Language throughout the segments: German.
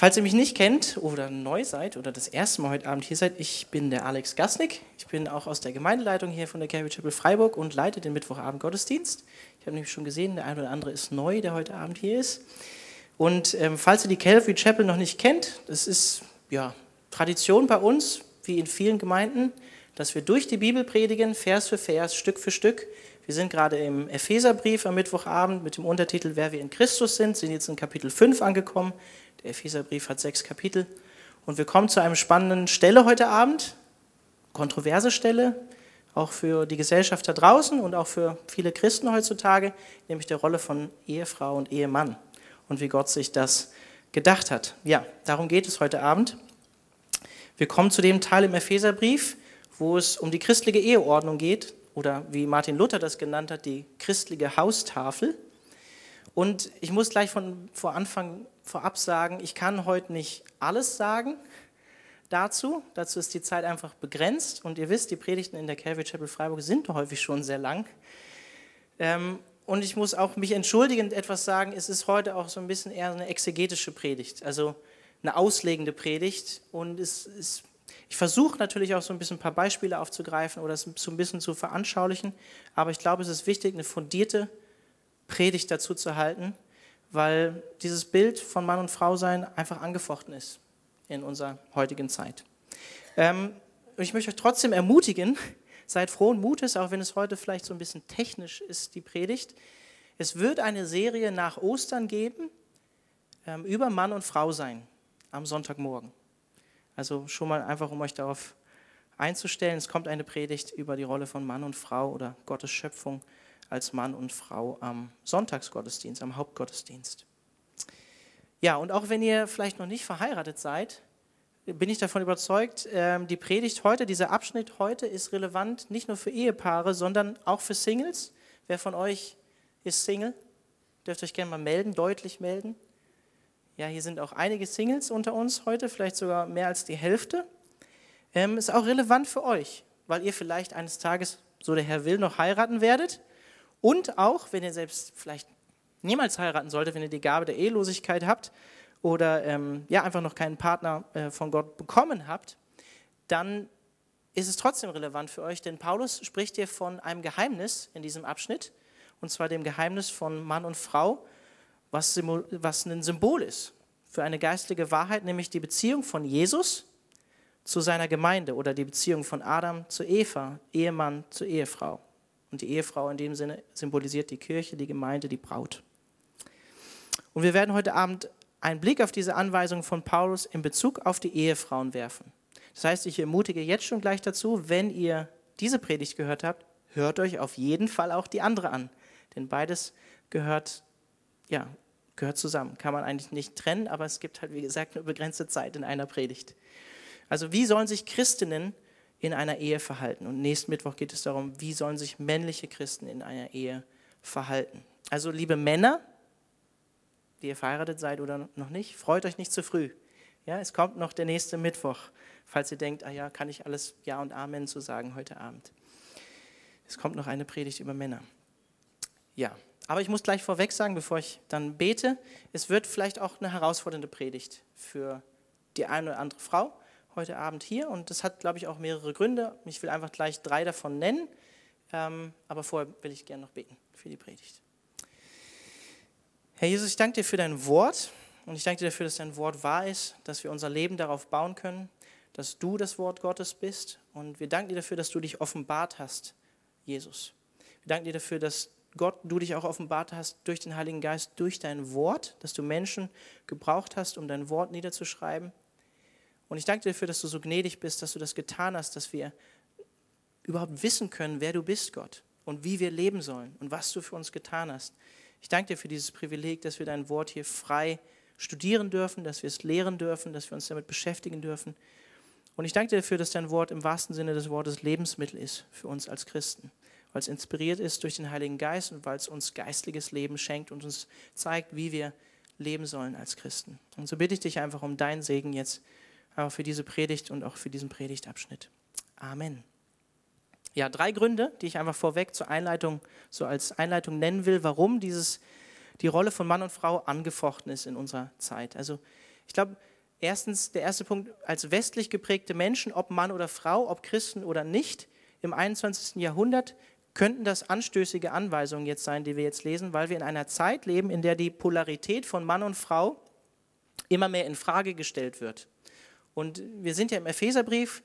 Falls ihr mich nicht kennt oder neu seid oder das erste Mal heute Abend hier seid, ich bin der Alex Gasnick. Ich bin auch aus der Gemeindeleitung hier von der Calvary Chapel Freiburg und leite den Mittwochabend Gottesdienst. Ich habe nämlich schon gesehen, der eine oder andere ist neu, der heute Abend hier ist. Und ähm, falls ihr die Calvary Chapel noch nicht kennt, das ist ja Tradition bei uns, wie in vielen Gemeinden, dass wir durch die Bibel predigen, Vers für Vers, Stück für Stück. Wir sind gerade im Epheserbrief am Mittwochabend mit dem Untertitel Wer wir in Christus sind, sind jetzt in Kapitel 5 angekommen. Der Epheserbrief hat sechs Kapitel. Und wir kommen zu einem spannenden Stelle heute Abend, kontroverse Stelle, auch für die Gesellschaft da draußen und auch für viele Christen heutzutage, nämlich der Rolle von Ehefrau und Ehemann und wie Gott sich das gedacht hat. Ja, darum geht es heute Abend. Wir kommen zu dem Teil im Epheserbrief, wo es um die christliche Eheordnung geht oder wie Martin Luther das genannt hat, die christliche Haustafel. Und ich muss gleich von vor Anfang vorab sagen, ich kann heute nicht alles sagen dazu. Dazu ist die Zeit einfach begrenzt. Und ihr wisst, die Predigten in der Calvary Chapel Freiburg sind häufig schon sehr lang. Ähm, und ich muss auch mich entschuldigend etwas sagen, es ist heute auch so ein bisschen eher eine exegetische Predigt, also eine auslegende Predigt. Und es ist, ich versuche natürlich auch so ein bisschen ein paar Beispiele aufzugreifen oder es so ein bisschen zu veranschaulichen. Aber ich glaube, es ist wichtig, eine fundierte Predigt dazu zu halten, weil dieses Bild von Mann und Frau sein einfach angefochten ist in unserer heutigen Zeit. Ähm, ich möchte euch trotzdem ermutigen, seid frohen Mutes, auch wenn es heute vielleicht so ein bisschen technisch ist, die Predigt. Es wird eine Serie nach Ostern geben ähm, über Mann und Frau sein am Sonntagmorgen. Also schon mal einfach, um euch darauf einzustellen, es kommt eine Predigt über die Rolle von Mann und Frau oder Gottes Schöpfung als Mann und Frau am Sonntagsgottesdienst, am Hauptgottesdienst. Ja, und auch wenn ihr vielleicht noch nicht verheiratet seid, bin ich davon überzeugt, ähm, die Predigt heute, dieser Abschnitt heute ist relevant nicht nur für Ehepaare, sondern auch für Singles. Wer von euch ist Single? Dürft euch gerne mal melden, deutlich melden. Ja, hier sind auch einige Singles unter uns heute, vielleicht sogar mehr als die Hälfte. Ähm, ist auch relevant für euch, weil ihr vielleicht eines Tages, so der Herr will, noch heiraten werdet. Und auch, wenn ihr selbst vielleicht niemals heiraten solltet, wenn ihr die Gabe der Ehelosigkeit habt oder ähm, ja, einfach noch keinen Partner äh, von Gott bekommen habt, dann ist es trotzdem relevant für euch, denn Paulus spricht hier von einem Geheimnis in diesem Abschnitt, und zwar dem Geheimnis von Mann und Frau, was, was ein Symbol ist für eine geistige Wahrheit, nämlich die Beziehung von Jesus zu seiner Gemeinde oder die Beziehung von Adam zu Eva, Ehemann zu Ehefrau. Und die Ehefrau in dem Sinne symbolisiert die Kirche, die Gemeinde, die Braut. Und wir werden heute Abend einen Blick auf diese Anweisung von Paulus in Bezug auf die Ehefrauen werfen. Das heißt, ich ermutige jetzt schon gleich dazu, wenn ihr diese Predigt gehört habt, hört euch auf jeden Fall auch die andere an. Denn beides gehört, ja, gehört zusammen. Kann man eigentlich nicht trennen, aber es gibt halt, wie gesagt, eine begrenzte Zeit in einer Predigt. Also wie sollen sich Christinnen in einer Ehe verhalten. Und nächsten Mittwoch geht es darum, wie sollen sich männliche Christen in einer Ehe verhalten. Also liebe Männer, die ihr verheiratet seid oder noch nicht, freut euch nicht zu früh. Ja, es kommt noch der nächste Mittwoch, falls ihr denkt, ah ja, kann ich alles Ja und Amen zu sagen heute Abend. Es kommt noch eine Predigt über Männer. Ja, aber ich muss gleich vorweg sagen, bevor ich dann bete, es wird vielleicht auch eine herausfordernde Predigt für die eine oder andere Frau heute Abend hier und das hat, glaube ich, auch mehrere Gründe. Ich will einfach gleich drei davon nennen, ähm, aber vorher will ich gerne noch beten für die Predigt. Herr Jesus, ich danke dir für dein Wort und ich danke dir dafür, dass dein Wort wahr ist, dass wir unser Leben darauf bauen können, dass du das Wort Gottes bist und wir danken dir dafür, dass du dich offenbart hast, Jesus. Wir danken dir dafür, dass Gott, du dich auch offenbart hast durch den Heiligen Geist, durch dein Wort, dass du Menschen gebraucht hast, um dein Wort niederzuschreiben. Und ich danke dir dafür, dass du so gnädig bist, dass du das getan hast, dass wir überhaupt wissen können, wer du bist, Gott, und wie wir leben sollen und was du für uns getan hast. Ich danke dir für dieses Privileg, dass wir dein Wort hier frei studieren dürfen, dass wir es lehren dürfen, dass wir uns damit beschäftigen dürfen. Und ich danke dir dafür, dass dein Wort im wahrsten Sinne des Wortes Lebensmittel ist für uns als Christen, weil es inspiriert ist durch den Heiligen Geist und weil es uns geistliches Leben schenkt und uns zeigt, wie wir leben sollen als Christen. Und so bitte ich dich einfach um deinen Segen jetzt aber für diese Predigt und auch für diesen Predigtabschnitt. Amen. Ja, drei Gründe, die ich einfach vorweg zur Einleitung, so als Einleitung nennen will, warum dieses, die Rolle von Mann und Frau angefochten ist in unserer Zeit. Also Ich glaube, erstens, der erste Punkt, als westlich geprägte Menschen, ob Mann oder Frau, ob Christen oder nicht, im 21. Jahrhundert könnten das anstößige Anweisungen jetzt sein, die wir jetzt lesen, weil wir in einer Zeit leben, in der die Polarität von Mann und Frau immer mehr in Frage gestellt wird. Und wir sind ja im Epheserbrief,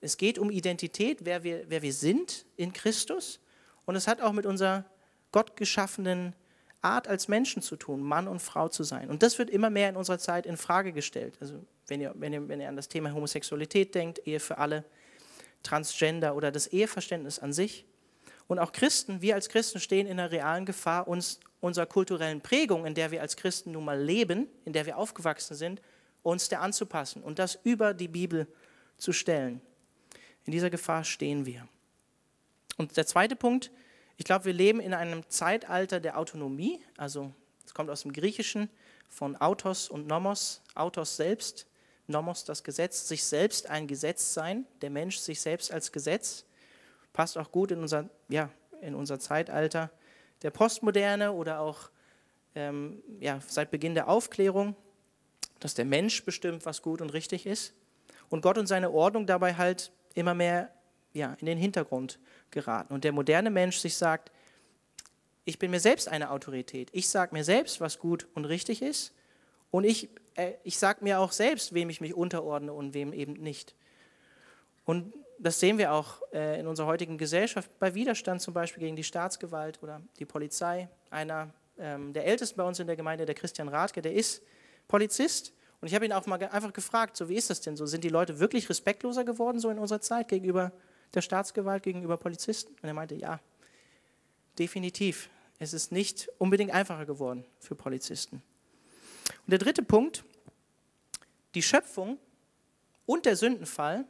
es geht um Identität, wer wir, wer wir sind in Christus. Und es hat auch mit unserer gottgeschaffenen Art als Menschen zu tun, Mann und Frau zu sein. Und das wird immer mehr in unserer Zeit in Frage gestellt. Also wenn ihr, wenn ihr, wenn ihr an das Thema Homosexualität denkt, Ehe für alle, Transgender oder das Eheverständnis an sich. Und auch Christen, wir als Christen stehen in der realen Gefahr, uns unserer kulturellen Prägung, in der wir als Christen nun mal leben, in der wir aufgewachsen sind, uns der anzupassen und das über die Bibel zu stellen. In dieser Gefahr stehen wir. Und der zweite Punkt, ich glaube, wir leben in einem Zeitalter der Autonomie, also es kommt aus dem Griechischen von Autos und Nomos, Autos selbst, Nomos das Gesetz, sich selbst ein Gesetz sein, der Mensch sich selbst als Gesetz, passt auch gut in unser, ja, in unser Zeitalter der Postmoderne oder auch ähm, ja, seit Beginn der Aufklärung, dass der Mensch bestimmt, was gut und richtig ist und Gott und seine Ordnung dabei halt immer mehr ja, in den Hintergrund geraten. Und der moderne Mensch sich sagt, ich bin mir selbst eine Autorität. Ich sage mir selbst, was gut und richtig ist. Und ich, äh, ich sage mir auch selbst, wem ich mich unterordne und wem eben nicht. Und das sehen wir auch äh, in unserer heutigen Gesellschaft bei Widerstand zum Beispiel gegen die Staatsgewalt oder die Polizei. Einer ähm, der Ältesten bei uns in der Gemeinde, der Christian Rathke, der ist Polizist. Und ich habe ihn auch mal einfach gefragt, so wie ist das denn so? Sind die Leute wirklich respektloser geworden so in unserer Zeit gegenüber der Staatsgewalt gegenüber Polizisten? Und er meinte, ja, definitiv. Es ist nicht unbedingt einfacher geworden für Polizisten. Und der dritte Punkt, die Schöpfung und der Sündenfall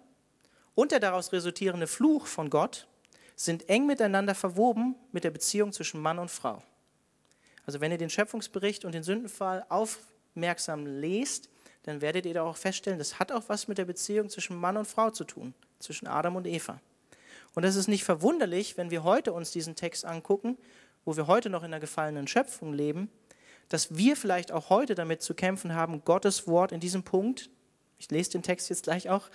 und der daraus resultierende Fluch von Gott sind eng miteinander verwoben mit der Beziehung zwischen Mann und Frau. Also wenn ihr den Schöpfungsbericht und den Sündenfall aufmerksam lest, dann werdet ihr da auch feststellen, das hat auch was mit der Beziehung zwischen Mann und Frau zu tun, zwischen Adam und Eva. Und das ist nicht verwunderlich, wenn wir heute uns diesen Text angucken, wo wir heute noch in der gefallenen Schöpfung leben, dass wir vielleicht auch heute damit zu kämpfen haben, Gottes Wort in diesem Punkt, ich lese den Text jetzt gleich auch,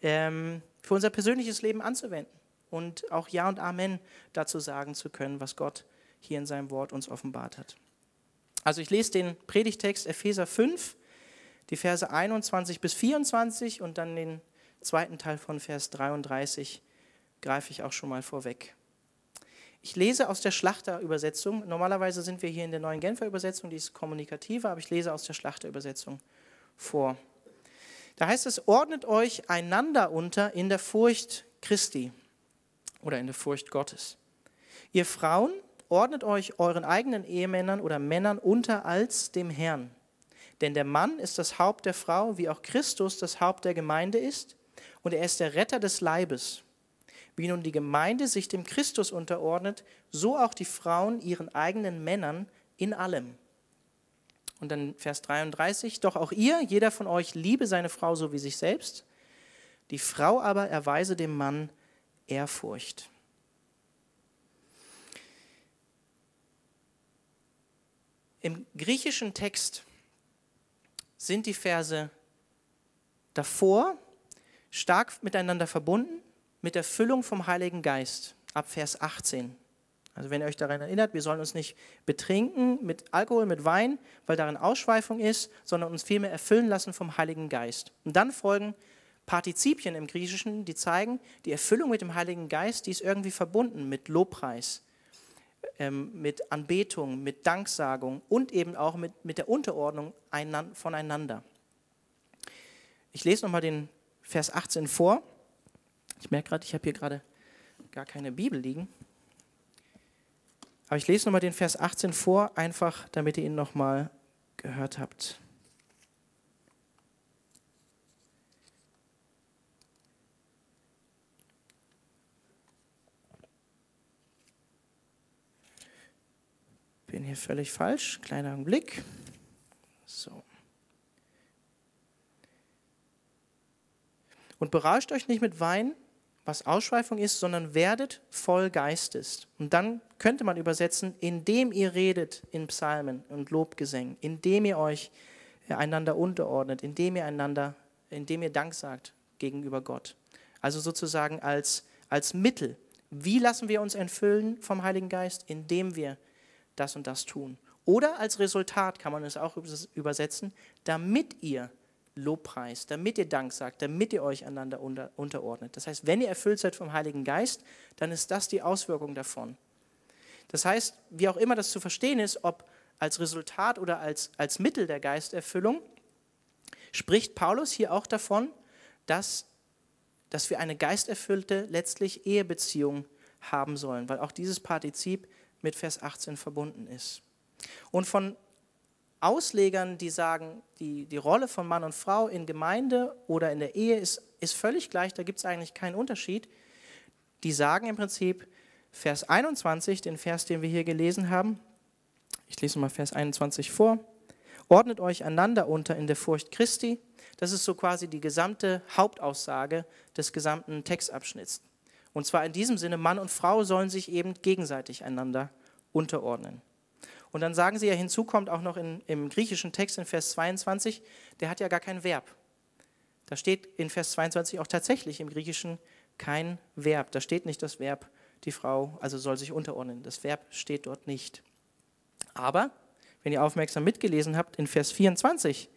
ähm, für unser persönliches Leben anzuwenden und auch Ja und Amen dazu sagen zu können, was Gott hier in seinem Wort uns offenbart hat. Also ich lese den Predigtext Epheser 5, die Verse 21 bis 24 und dann den zweiten Teil von Vers 33 greife ich auch schon mal vorweg. Ich lese aus der Schlachterübersetzung. Normalerweise sind wir hier in der neuen Genfer Übersetzung, die ist kommunikativer, aber ich lese aus der Schlachterübersetzung vor. Da heißt es, ordnet euch einander unter in der Furcht Christi oder in der Furcht Gottes. Ihr Frauen, ordnet euch euren eigenen Ehemännern oder Männern unter als dem Herrn. Denn der Mann ist das Haupt der Frau, wie auch Christus das Haupt der Gemeinde ist, und er ist der Retter des Leibes. Wie nun die Gemeinde sich dem Christus unterordnet, so auch die Frauen ihren eigenen Männern in allem. Und dann Vers 33, doch auch ihr, jeder von euch, liebe seine Frau so wie sich selbst. Die Frau aber erweise dem Mann Ehrfurcht. Im griechischen Text sind die Verse davor stark miteinander verbunden mit der Füllung vom Heiligen Geist ab Vers 18. Also wenn ihr euch daran erinnert, wir sollen uns nicht betrinken mit Alkohol, mit Wein, weil darin Ausschweifung ist, sondern uns vielmehr erfüllen lassen vom Heiligen Geist. Und dann folgen Partizipien im Griechischen, die zeigen, die Erfüllung mit dem Heiligen Geist, die ist irgendwie verbunden mit Lobpreis, ähm, mit Anbetung, mit Danksagung und eben auch mit, mit der Unterordnung voneinander. Ich lese nochmal den Vers 18 vor. Ich merke gerade, ich habe hier gerade gar keine Bibel liegen. Aber ich lese nochmal den Vers 18 vor, einfach damit ihr ihn nochmal gehört habt. Bin hier völlig falsch. Kleiner Blick. So. Und berauscht euch nicht mit Wein, was Ausschweifung ist, sondern werdet voll Geistes. Und dann könnte man übersetzen, indem ihr redet in Psalmen und Lobgesängen, indem ihr euch einander unterordnet, indem ihr einander, indem ihr Dank sagt gegenüber Gott. Also sozusagen als, als Mittel. Wie lassen wir uns entfüllen vom Heiligen Geist? Indem wir das und das tun. Oder als Resultat kann man es auch übersetzen, damit ihr Lobpreist, damit ihr Dank sagt, damit ihr euch einander unter, unterordnet. Das heißt, wenn ihr erfüllt seid vom Heiligen Geist, dann ist das die Auswirkung davon. Das heißt, wie auch immer das zu verstehen ist, ob als Resultat oder als, als Mittel der Geisterfüllung, spricht Paulus hier auch davon, dass, dass wir eine geisterfüllte, letztlich Ehebeziehung haben sollen, weil auch dieses Partizip mit Vers 18 verbunden ist. Und von Auslegern, die sagen, die, die Rolle von Mann und Frau in Gemeinde oder in der Ehe ist, ist völlig gleich, da gibt es eigentlich keinen Unterschied, die sagen im Prinzip, Vers 21, den Vers, den wir hier gelesen haben, ich lese mal Vers 21 vor, ordnet euch einander unter in der Furcht Christi. Das ist so quasi die gesamte Hauptaussage des gesamten Textabschnitts. Und zwar in diesem Sinne, Mann und Frau sollen sich eben gegenseitig einander unterordnen. Und dann sagen sie ja, hinzu kommt auch noch in, im griechischen Text in Vers 22, der hat ja gar kein Verb. Da steht in Vers 22 auch tatsächlich im Griechischen kein Verb. Da steht nicht das Verb, die Frau also soll sich unterordnen. Das Verb steht dort nicht. Aber, wenn ihr aufmerksam mitgelesen habt, in Vers 24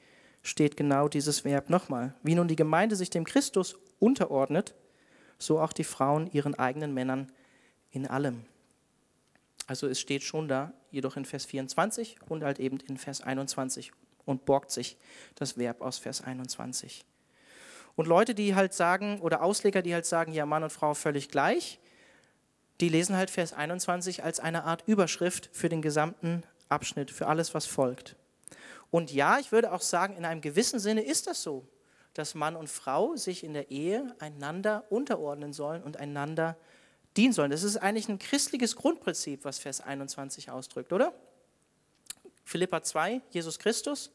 steht genau dieses Verb nochmal. Wie nun die Gemeinde sich dem Christus unterordnet, so auch die Frauen ihren eigenen Männern in allem. Also es steht schon da, jedoch in Vers 24 und halt eben in Vers 21 und borgt sich das Verb aus Vers 21. Und Leute, die halt sagen, oder Ausleger, die halt sagen, ja, Mann und Frau völlig gleich, die lesen halt Vers 21 als eine Art Überschrift für den gesamten Abschnitt, für alles, was folgt. Und ja, ich würde auch sagen, in einem gewissen Sinne ist das so, dass Mann und Frau sich in der Ehe einander unterordnen sollen und einander dienen sollen. Das ist eigentlich ein christliches Grundprinzip, was Vers 21 ausdrückt, oder? Philippa 2, Jesus Christus,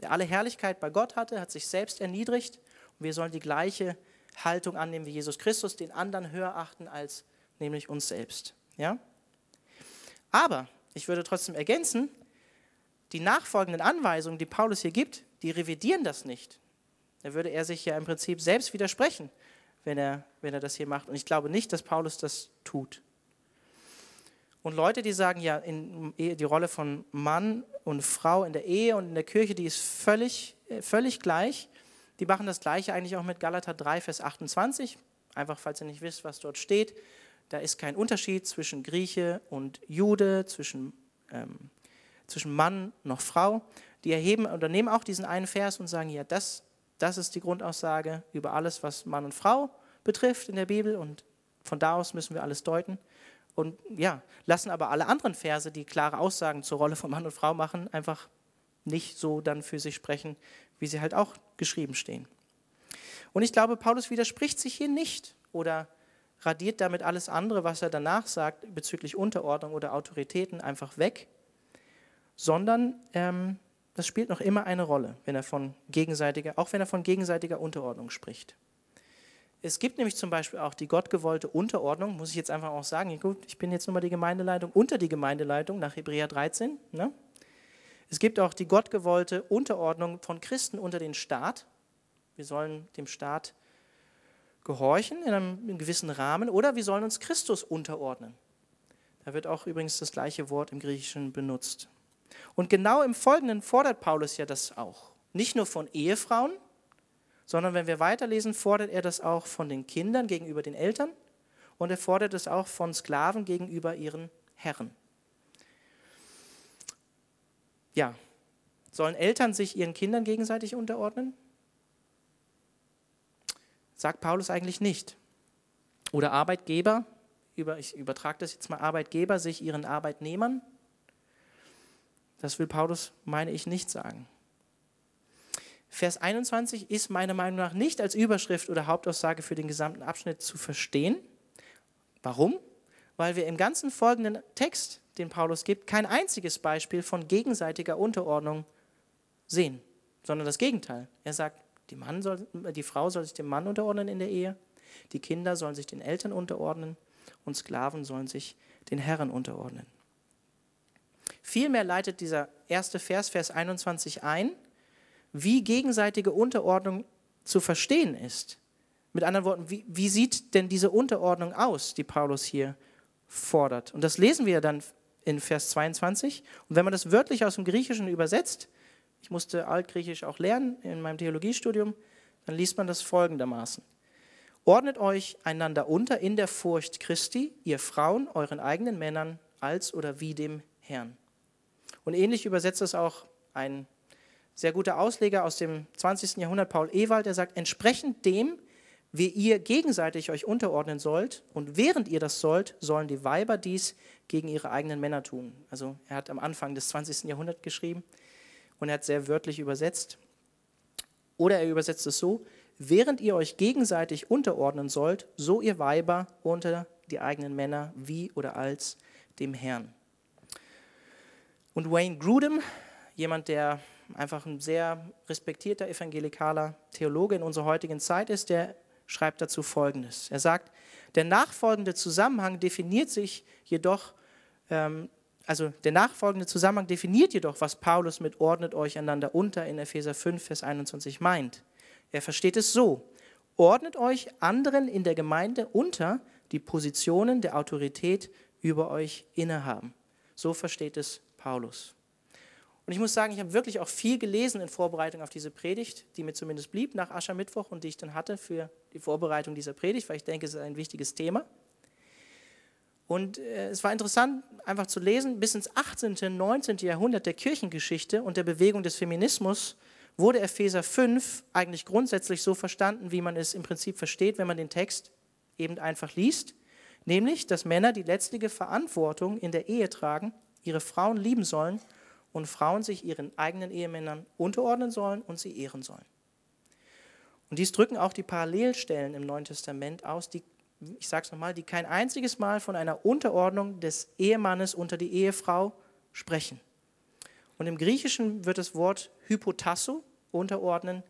der alle Herrlichkeit bei Gott hatte, hat sich selbst erniedrigt und wir sollen die gleiche Haltung annehmen wie Jesus Christus, den anderen höher achten als nämlich uns selbst. Ja? Aber ich würde trotzdem ergänzen, die nachfolgenden Anweisungen, die Paulus hier gibt, die revidieren das nicht. Da würde er sich ja im Prinzip selbst widersprechen wenn er, wenn er das hier macht. Und ich glaube nicht, dass Paulus das tut. Und Leute, die sagen, ja, in, die Rolle von Mann und Frau in der Ehe und in der Kirche, die ist völlig, äh, völlig gleich. Die machen das Gleiche eigentlich auch mit Galater 3, Vers 28. Einfach, falls ihr nicht wisst, was dort steht. Da ist kein Unterschied zwischen Grieche und Jude, zwischen, ähm, zwischen Mann noch Frau. Die erheben oder nehmen auch diesen einen Vers und sagen, ja, das das ist die Grundaussage über alles, was Mann und Frau betrifft in der Bibel und von da aus müssen wir alles deuten. Und ja, lassen aber alle anderen Verse, die klare Aussagen zur Rolle von Mann und Frau machen, einfach nicht so dann für sich sprechen, wie sie halt auch geschrieben stehen. Und ich glaube, Paulus widerspricht sich hier nicht oder radiert damit alles andere, was er danach sagt bezüglich Unterordnung oder Autoritäten, einfach weg, sondern ähm, das spielt noch immer eine Rolle, wenn er von gegenseitiger, auch wenn er von gegenseitiger Unterordnung spricht. Es gibt nämlich zum Beispiel auch die gottgewollte Unterordnung, muss ich jetzt einfach auch sagen, gut, ich bin jetzt nur mal die Gemeindeleitung, unter die Gemeindeleitung nach Hebräer 13. Ne? Es gibt auch die gottgewollte Unterordnung von Christen unter den Staat. Wir sollen dem Staat gehorchen in einem, in einem gewissen Rahmen oder wir sollen uns Christus unterordnen. Da wird auch übrigens das gleiche Wort im Griechischen benutzt. Und genau im Folgenden fordert Paulus ja das auch. Nicht nur von Ehefrauen, sondern wenn wir weiterlesen, fordert er das auch von den Kindern gegenüber den Eltern und er fordert es auch von Sklaven gegenüber ihren Herren. Ja, sollen Eltern sich ihren Kindern gegenseitig unterordnen? Sagt Paulus eigentlich nicht. Oder Arbeitgeber, ich übertrage das jetzt mal, Arbeitgeber sich ihren Arbeitnehmern das will Paulus, meine ich, nicht sagen. Vers 21 ist meiner Meinung nach nicht als Überschrift oder Hauptaussage für den gesamten Abschnitt zu verstehen. Warum? Weil wir im ganzen folgenden Text, den Paulus gibt, kein einziges Beispiel von gegenseitiger Unterordnung sehen, sondern das Gegenteil. Er sagt, die, soll, die Frau soll sich dem Mann unterordnen in der Ehe, die Kinder sollen sich den Eltern unterordnen und Sklaven sollen sich den Herren unterordnen. Vielmehr leitet dieser erste Vers, Vers 21 ein, wie gegenseitige Unterordnung zu verstehen ist. Mit anderen Worten, wie, wie sieht denn diese Unterordnung aus, die Paulus hier fordert? Und das lesen wir dann in Vers 22. Und wenn man das wörtlich aus dem Griechischen übersetzt, ich musste Altgriechisch auch lernen in meinem Theologiestudium, dann liest man das folgendermaßen. Ordnet euch einander unter in der Furcht Christi, ihr Frauen, euren eigenen Männern, als oder wie dem Herrn. Und ähnlich übersetzt es auch ein sehr guter Ausleger aus dem 20. Jahrhundert, Paul Ewald, der sagt, entsprechend dem, wie ihr gegenseitig euch unterordnen sollt und während ihr das sollt, sollen die Weiber dies gegen ihre eigenen Männer tun. Also er hat am Anfang des 20. Jahrhunderts geschrieben und er hat sehr wörtlich übersetzt. Oder er übersetzt es so, während ihr euch gegenseitig unterordnen sollt, so ihr Weiber unter die eigenen Männer wie oder als dem Herrn. Und Wayne Grudem, jemand, der einfach ein sehr respektierter evangelikaler Theologe in unserer heutigen Zeit ist, der schreibt dazu Folgendes. Er sagt, der nachfolgende Zusammenhang definiert sich jedoch, ähm, also der nachfolgende Zusammenhang definiert jedoch, was Paulus mit ordnet euch einander unter in Epheser 5, Vers 21 meint. Er versteht es so, ordnet euch anderen in der Gemeinde unter, die Positionen der Autorität über euch innehaben. So versteht es Paulus. Und ich muss sagen, ich habe wirklich auch viel gelesen in Vorbereitung auf diese Predigt, die mir zumindest blieb nach Aschermittwoch und die ich dann hatte für die Vorbereitung dieser Predigt, weil ich denke, es ist ein wichtiges Thema. Und äh, es war interessant, einfach zu lesen, bis ins 18., 19. Jahrhundert der Kirchengeschichte und der Bewegung des Feminismus wurde Epheser 5 eigentlich grundsätzlich so verstanden, wie man es im Prinzip versteht, wenn man den Text eben einfach liest, nämlich, dass Männer die letztliche Verantwortung in der Ehe tragen, ihre Frauen lieben sollen und Frauen sich ihren eigenen Ehemännern unterordnen sollen und sie ehren sollen. Und dies drücken auch die Parallelstellen im Neuen Testament aus, die, ich sage es nochmal, die kein einziges Mal von einer Unterordnung des Ehemannes unter die Ehefrau sprechen. Und im Griechischen wird das Wort Hypotasso, unterordnen,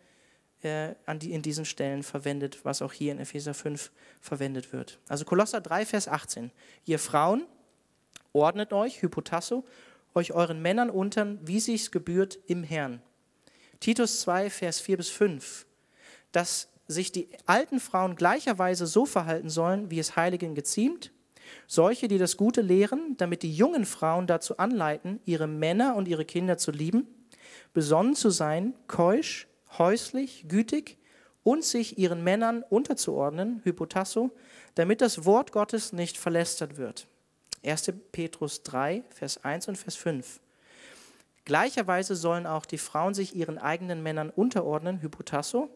äh, die, in diesen Stellen verwendet, was auch hier in Epheser 5 verwendet wird. Also Kolosser 3, Vers 18. Ihr Frauen, ordnet euch, Hypotasso, euch euren Männern unter, wie sich's gebührt im Herrn. Titus 2, Vers 4 bis 5. Dass sich die alten Frauen gleicherweise so verhalten sollen, wie es Heiligen geziemt, solche, die das Gute lehren, damit die jungen Frauen dazu anleiten, ihre Männer und ihre Kinder zu lieben, besonnen zu sein, keusch, häuslich, gütig und sich ihren Männern unterzuordnen, Hypotasso, damit das Wort Gottes nicht verlästert wird. 1. Petrus 3, Vers 1 und Vers 5. Gleicherweise sollen auch die Frauen sich ihren eigenen Männern unterordnen, Hypotasso,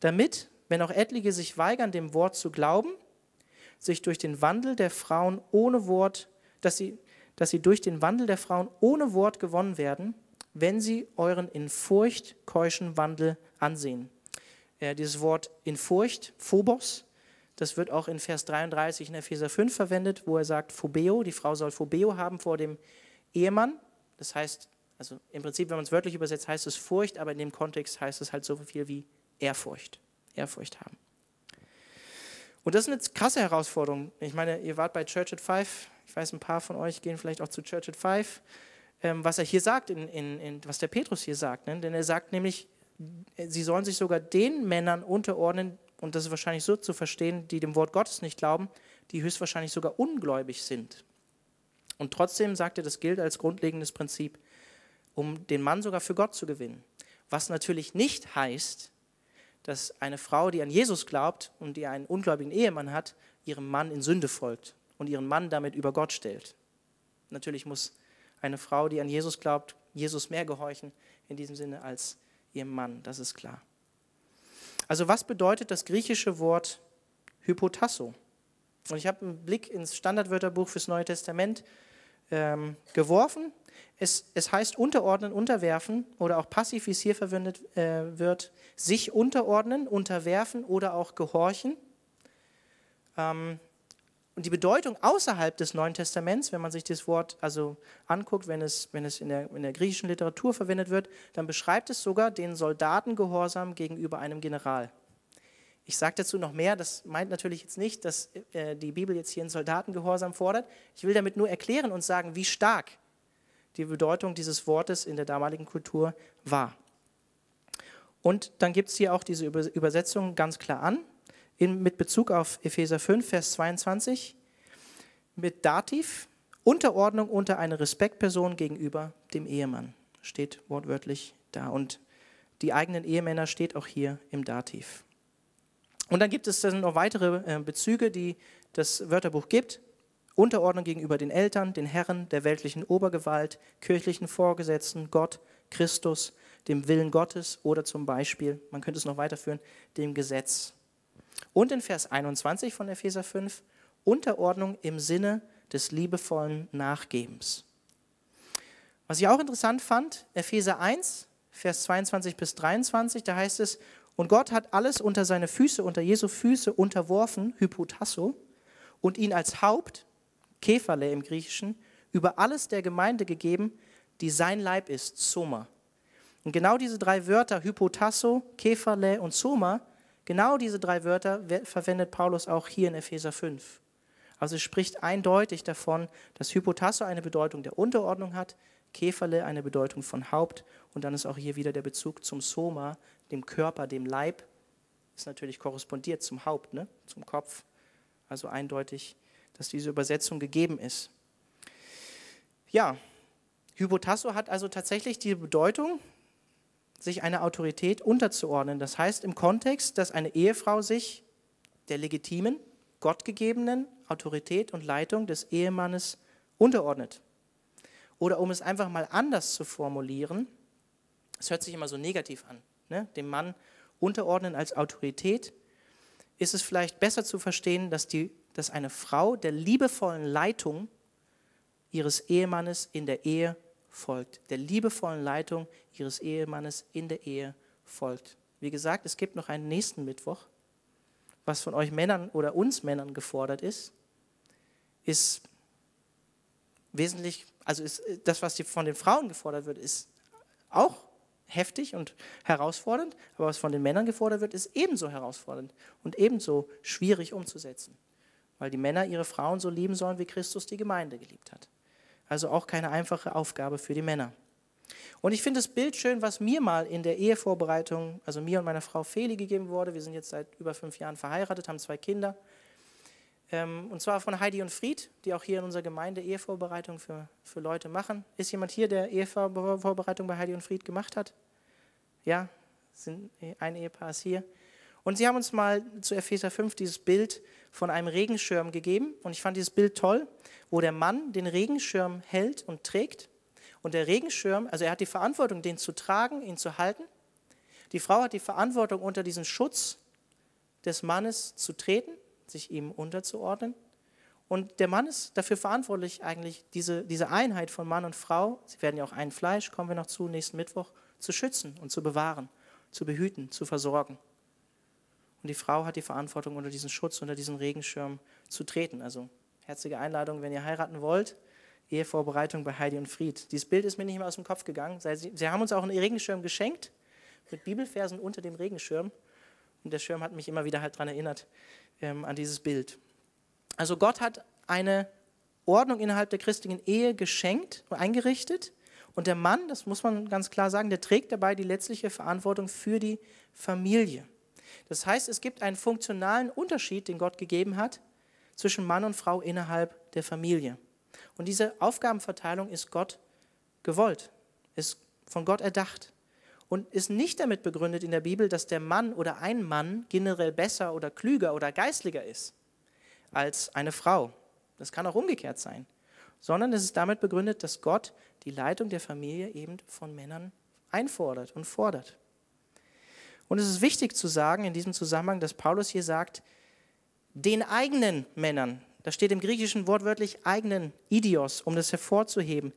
damit, wenn auch etliche sich weigern, dem Wort zu glauben, sich durch den Wandel der Frauen ohne Wort, dass sie, dass sie durch den Wandel der Frauen ohne Wort gewonnen werden, wenn sie euren in Furcht keuschen Wandel ansehen. Äh, dieses Wort in Furcht, Phobos, das wird auch in Vers 33 in Epheser 5 verwendet, wo er sagt, Phobeo, die Frau soll Phobeo haben vor dem Ehemann. Das heißt, also im Prinzip, wenn man es wörtlich übersetzt, heißt es Furcht, aber in dem Kontext heißt es halt so viel wie Ehrfurcht. Ehrfurcht haben. Und das ist eine krasse Herausforderung. Ich meine, ihr wart bei Church at Five. Ich weiß, ein paar von euch gehen vielleicht auch zu Church at Five. Ähm, was er hier sagt, in, in, in, was der Petrus hier sagt. Ne? Denn er sagt nämlich, sie sollen sich sogar den Männern unterordnen, und das ist wahrscheinlich so zu verstehen, die dem Wort Gottes nicht glauben, die höchstwahrscheinlich sogar ungläubig sind. Und trotzdem sagt er, das gilt als grundlegendes Prinzip, um den Mann sogar für Gott zu gewinnen. Was natürlich nicht heißt, dass eine Frau, die an Jesus glaubt und die einen ungläubigen Ehemann hat, ihrem Mann in Sünde folgt und ihren Mann damit über Gott stellt. Natürlich muss eine Frau, die an Jesus glaubt, Jesus mehr gehorchen in diesem Sinne als ihrem Mann, das ist klar. Also was bedeutet das griechische Wort Hypotasso? Und ich habe einen Blick ins Standardwörterbuch fürs Neue Testament ähm, geworfen. Es, es, heißt unterordnen, unterwerfen oder auch passiv, wie es hier verwendet äh, wird, sich unterordnen, unterwerfen oder auch gehorchen. Ähm, und die Bedeutung außerhalb des Neuen Testaments, wenn man sich das Wort also anguckt, wenn es, wenn es in, der, in der griechischen Literatur verwendet wird, dann beschreibt es sogar den Soldatengehorsam gegenüber einem General. Ich sage dazu noch mehr, das meint natürlich jetzt nicht, dass äh, die Bibel jetzt hier einen Soldatengehorsam fordert. Ich will damit nur erklären und sagen, wie stark die Bedeutung dieses Wortes in der damaligen Kultur war. Und dann gibt es hier auch diese Übersetzung ganz klar an, in, mit Bezug auf Epheser 5, Vers 22, mit Dativ, Unterordnung unter eine Respektperson gegenüber dem Ehemann. Steht wortwörtlich da. Und die eigenen Ehemänner steht auch hier im Dativ. Und dann gibt es dann noch weitere äh, Bezüge, die das Wörterbuch gibt. Unterordnung gegenüber den Eltern, den Herren, der weltlichen Obergewalt, kirchlichen Vorgesetzten, Gott, Christus, dem Willen Gottes oder zum Beispiel, man könnte es noch weiterführen, dem Gesetz. Und in Vers 21 von Epheser 5, Unterordnung im Sinne des liebevollen Nachgebens. Was ich auch interessant fand, Epheser 1, Vers 22 bis 23, da heißt es, und Gott hat alles unter seine Füße, unter Jesu Füße unterworfen, Hypotasso, und ihn als Haupt Kephale im Griechischen, über alles der Gemeinde gegeben, die sein Leib ist, Soma. Und genau diese drei Wörter, Hypotasso, Kephale und Soma, genau diese drei Wörter verwendet Paulus auch hier in Epheser 5. Also es spricht eindeutig davon, dass Hypotasso eine Bedeutung der Unterordnung hat, Kephale eine Bedeutung von Haupt und dann ist auch hier wieder der Bezug zum Soma, dem Körper, dem Leib, ist natürlich korrespondiert zum Haupt, ne? zum Kopf. Also eindeutig dass diese Übersetzung gegeben ist. Ja, Hypotasso hat also tatsächlich die Bedeutung, sich einer Autorität unterzuordnen. Das heißt im Kontext, dass eine Ehefrau sich der legitimen, gottgegebenen Autorität und Leitung des Ehemannes unterordnet. Oder um es einfach mal anders zu formulieren, es hört sich immer so negativ an, ne? dem Mann unterordnen als Autorität, ist es vielleicht besser zu verstehen, dass die dass eine Frau der liebevollen Leitung ihres Ehemannes in der Ehe folgt. Der liebevollen Leitung ihres Ehemannes in der Ehe folgt. Wie gesagt, es gibt noch einen nächsten Mittwoch. Was von euch Männern oder uns Männern gefordert ist, ist wesentlich, also ist das, was von den Frauen gefordert wird, ist auch heftig und herausfordernd, aber was von den Männern gefordert wird, ist ebenso herausfordernd und ebenso schwierig umzusetzen weil die Männer ihre Frauen so lieben sollen, wie Christus die Gemeinde geliebt hat. Also auch keine einfache Aufgabe für die Männer. Und ich finde das Bild schön, was mir mal in der Ehevorbereitung, also mir und meiner Frau Feli gegeben wurde. Wir sind jetzt seit über fünf Jahren verheiratet, haben zwei Kinder. Ähm, und zwar von Heidi und Fried, die auch hier in unserer Gemeinde Ehevorbereitung für, für Leute machen. Ist jemand hier, der Ehevorbereitung bei Heidi und Fried gemacht hat? Ja, sind, ein Ehepaar ist hier. Und sie haben uns mal zu Epheser 5 dieses Bild von einem Regenschirm gegeben. Und ich fand dieses Bild toll, wo der Mann den Regenschirm hält und trägt. Und der Regenschirm, also er hat die Verantwortung, den zu tragen, ihn zu halten. Die Frau hat die Verantwortung, unter diesen Schutz des Mannes zu treten, sich ihm unterzuordnen. Und der Mann ist dafür verantwortlich, eigentlich diese, diese Einheit von Mann und Frau, sie werden ja auch ein Fleisch, kommen wir noch zu, nächsten Mittwoch, zu schützen und zu bewahren, zu behüten, zu versorgen. Und die Frau hat die Verantwortung, unter diesen Schutz, unter diesen Regenschirm zu treten. Also herzliche Einladung, wenn ihr heiraten wollt. Ehevorbereitung bei Heidi und Fried. Dieses Bild ist mir nicht mehr aus dem Kopf gegangen. Sie, haben uns auch einen Regenschirm geschenkt mit Bibelversen unter dem Regenschirm. Und der Schirm hat mich immer wieder halt daran erinnert, ähm, an dieses Bild. Also Gott hat eine Ordnung innerhalb der christlichen Ehe geschenkt und eingerichtet. Und der Mann, das muss man ganz klar sagen, der trägt dabei die letztliche Verantwortung für die Familie. Das heißt, es gibt einen funktionalen Unterschied, den Gott gegeben hat, zwischen Mann und Frau innerhalb der Familie. Und diese Aufgabenverteilung ist Gott gewollt, ist von Gott erdacht und ist nicht damit begründet in der Bibel, dass der Mann oder ein Mann generell besser oder klüger oder geistlicher ist als eine Frau. Das kann auch umgekehrt sein. Sondern es ist damit begründet, dass Gott die Leitung der Familie eben von Männern einfordert und fordert. Und es ist wichtig zu sagen in diesem Zusammenhang, dass Paulus hier sagt, den eigenen Männern, da steht im Griechischen wortwörtlich eigenen Idios, um das hervorzuheben,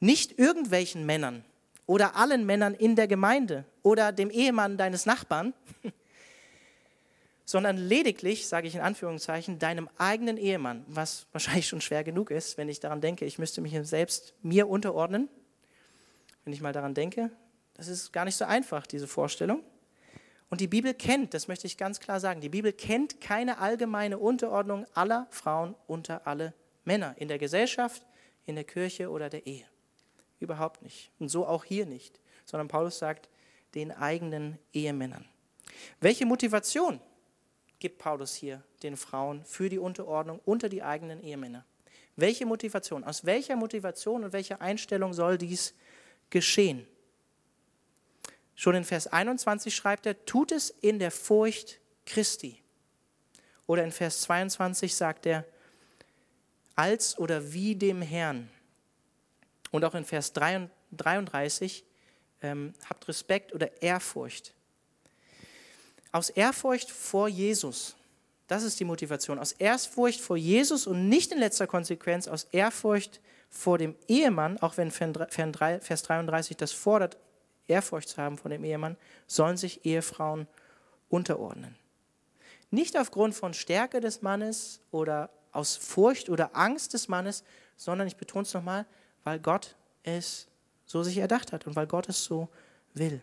nicht irgendwelchen Männern oder allen Männern in der Gemeinde oder dem Ehemann deines Nachbarn, sondern lediglich, sage ich in Anführungszeichen, deinem eigenen Ehemann, was wahrscheinlich schon schwer genug ist, wenn ich daran denke, ich müsste mich selbst mir unterordnen, wenn ich mal daran denke. Das ist gar nicht so einfach, diese Vorstellung. Und die Bibel kennt, das möchte ich ganz klar sagen, die Bibel kennt keine allgemeine Unterordnung aller Frauen unter alle Männer in der Gesellschaft, in der Kirche oder der Ehe. Überhaupt nicht. Und so auch hier nicht. Sondern Paulus sagt, den eigenen Ehemännern. Welche Motivation gibt Paulus hier den Frauen für die Unterordnung unter die eigenen Ehemänner? Welche Motivation? Aus welcher Motivation und welcher Einstellung soll dies geschehen? Schon in Vers 21 schreibt er, tut es in der Furcht Christi. Oder in Vers 22 sagt er, als oder wie dem Herrn. Und auch in Vers 33, ähm, habt Respekt oder Ehrfurcht. Aus Ehrfurcht vor Jesus. Das ist die Motivation. Aus Ehrfurcht vor Jesus und nicht in letzter Konsequenz aus Ehrfurcht vor dem Ehemann, auch wenn Vers 33 das fordert, Ehrfurcht zu haben vor dem Ehemann, sollen sich Ehefrauen unterordnen. Nicht aufgrund von Stärke des Mannes oder aus Furcht oder Angst des Mannes, sondern ich betone es nochmal, weil Gott es so sich erdacht hat und weil Gott es so will.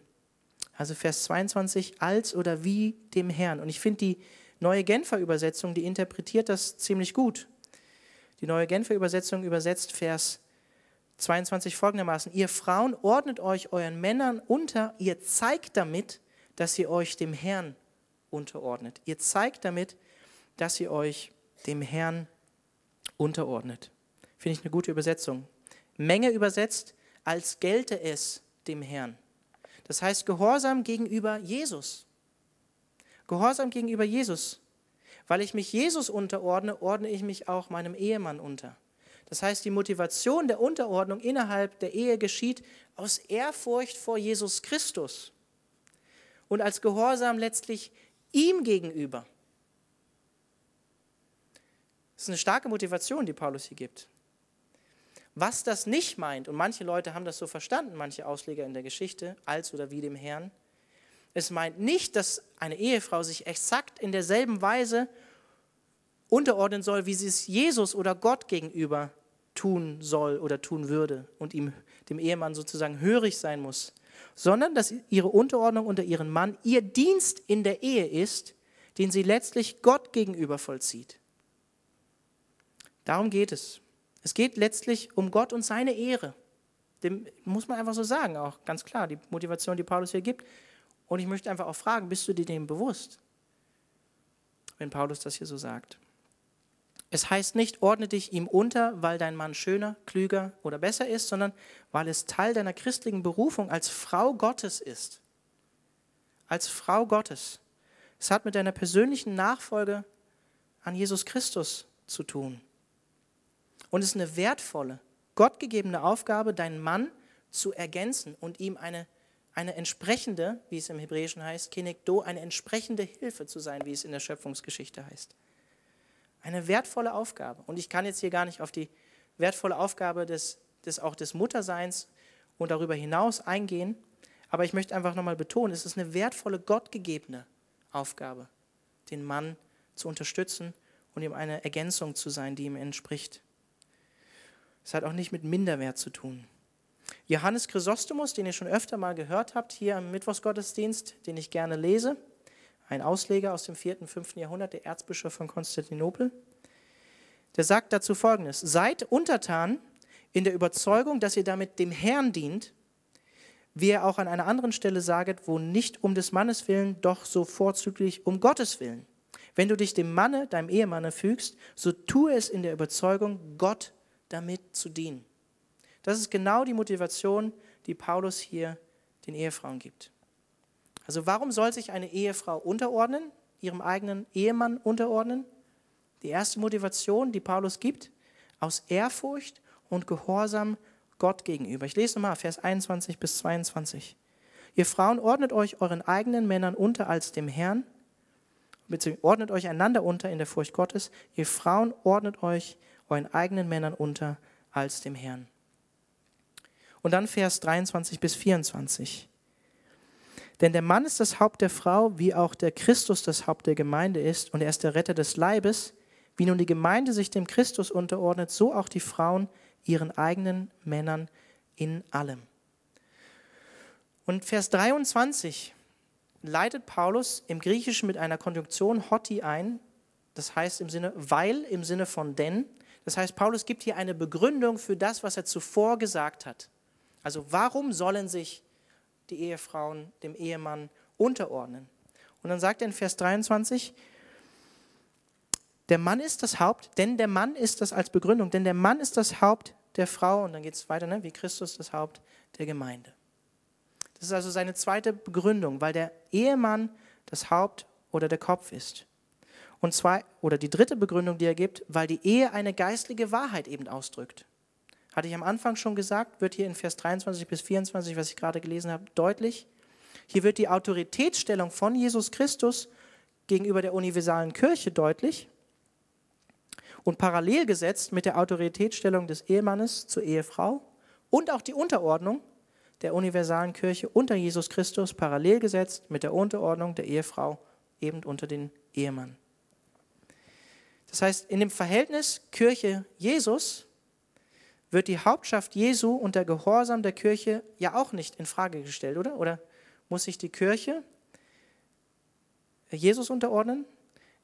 Also Vers 22, als oder wie dem Herrn. Und ich finde die neue Genfer Übersetzung, die interpretiert das ziemlich gut. Die neue Genfer Übersetzung übersetzt Vers 22 folgendermaßen. Ihr Frauen ordnet euch euren Männern unter, ihr zeigt damit, dass ihr euch dem Herrn unterordnet. Ihr zeigt damit, dass ihr euch dem Herrn unterordnet. Finde ich eine gute Übersetzung. Menge übersetzt, als gelte es dem Herrn. Das heißt Gehorsam gegenüber Jesus. Gehorsam gegenüber Jesus. Weil ich mich Jesus unterordne, ordne ich mich auch meinem Ehemann unter. Das heißt, die Motivation der Unterordnung innerhalb der Ehe geschieht aus Ehrfurcht vor Jesus Christus und als Gehorsam letztlich ihm gegenüber. Das ist eine starke Motivation, die Paulus hier gibt. Was das nicht meint, und manche Leute haben das so verstanden, manche Ausleger in der Geschichte, als oder wie dem Herrn, es meint nicht, dass eine Ehefrau sich exakt in derselben Weise unterordnen soll, wie sie es Jesus oder Gott gegenüber tun soll oder tun würde und ihm, dem Ehemann sozusagen hörig sein muss, sondern dass ihre Unterordnung unter ihren Mann ihr Dienst in der Ehe ist, den sie letztlich Gott gegenüber vollzieht. Darum geht es. Es geht letztlich um Gott und seine Ehre. Dem muss man einfach so sagen, auch ganz klar, die Motivation, die Paulus hier gibt. Und ich möchte einfach auch fragen, bist du dir dem bewusst, wenn Paulus das hier so sagt? Es heißt nicht, ordne dich ihm unter, weil dein Mann schöner, klüger oder besser ist, sondern weil es Teil deiner christlichen Berufung als Frau Gottes ist. Als Frau Gottes. Es hat mit deiner persönlichen Nachfolge an Jesus Christus zu tun. Und es ist eine wertvolle, gottgegebene Aufgabe, deinen Mann zu ergänzen und ihm eine, eine entsprechende, wie es im Hebräischen heißt, Kinekdo, eine entsprechende Hilfe zu sein, wie es in der Schöpfungsgeschichte heißt. Eine wertvolle Aufgabe. Und ich kann jetzt hier gar nicht auf die wertvolle Aufgabe des, des auch des Mutterseins und darüber hinaus eingehen, aber ich möchte einfach nochmal betonen, es ist eine wertvolle, gottgegebene Aufgabe, den Mann zu unterstützen und ihm eine Ergänzung zu sein, die ihm entspricht. Es hat auch nicht mit Minderwert zu tun. Johannes Chrysostomus, den ihr schon öfter mal gehört habt, hier im Mittwochsgottesdienst, den ich gerne lese, ein Ausleger aus dem 4. und 5. Jahrhundert, der Erzbischof von Konstantinopel, der sagt dazu folgendes: Seid untertan in der Überzeugung, dass ihr damit dem Herrn dient, wie er auch an einer anderen Stelle sagt, wo nicht um des Mannes willen, doch so vorzüglich um Gottes willen. Wenn du dich dem Manne, deinem Ehemanne fügst, so tue es in der Überzeugung, Gott damit zu dienen. Das ist genau die Motivation, die Paulus hier den Ehefrauen gibt. Also warum soll sich eine Ehefrau unterordnen, ihrem eigenen Ehemann unterordnen? Die erste Motivation, die Paulus gibt, aus Ehrfurcht und Gehorsam Gott gegenüber. Ich lese nochmal Vers 21 bis 22. Ihr Frauen ordnet euch euren eigenen Männern unter als dem Herrn, beziehungsweise ordnet euch einander unter in der Furcht Gottes. Ihr Frauen ordnet euch euren eigenen Männern unter als dem Herrn. Und dann Vers 23 bis 24. Denn der Mann ist das Haupt der Frau, wie auch der Christus das Haupt der Gemeinde ist, und er ist der Retter des Leibes. Wie nun die Gemeinde sich dem Christus unterordnet, so auch die Frauen ihren eigenen Männern in allem. Und Vers 23 leitet Paulus im Griechischen mit einer Konjunktion hoti ein, das heißt im Sinne weil, im Sinne von denn. Das heißt, Paulus gibt hier eine Begründung für das, was er zuvor gesagt hat. Also warum sollen sich die Ehefrauen dem Ehemann unterordnen. Und dann sagt er in Vers 23, der Mann ist das Haupt, denn der Mann ist das als Begründung, denn der Mann ist das Haupt der Frau, und dann geht es weiter, ne, wie Christus das Haupt der Gemeinde. Das ist also seine zweite Begründung, weil der Ehemann das Haupt oder der Kopf ist. Und zwei, oder die dritte Begründung, die er gibt, weil die Ehe eine geistliche Wahrheit eben ausdrückt. Hatte ich am Anfang schon gesagt, wird hier in Vers 23 bis 24, was ich gerade gelesen habe, deutlich. Hier wird die Autoritätsstellung von Jesus Christus gegenüber der universalen Kirche deutlich und parallel gesetzt mit der Autoritätsstellung des Ehemannes zur Ehefrau und auch die Unterordnung der universalen Kirche unter Jesus Christus parallel gesetzt mit der Unterordnung der Ehefrau eben unter den Ehemann. Das heißt, in dem Verhältnis Kirche Jesus wird die Hauptschaft Jesu und der Gehorsam der Kirche ja auch nicht in Frage gestellt, oder? Oder muss sich die Kirche Jesus unterordnen?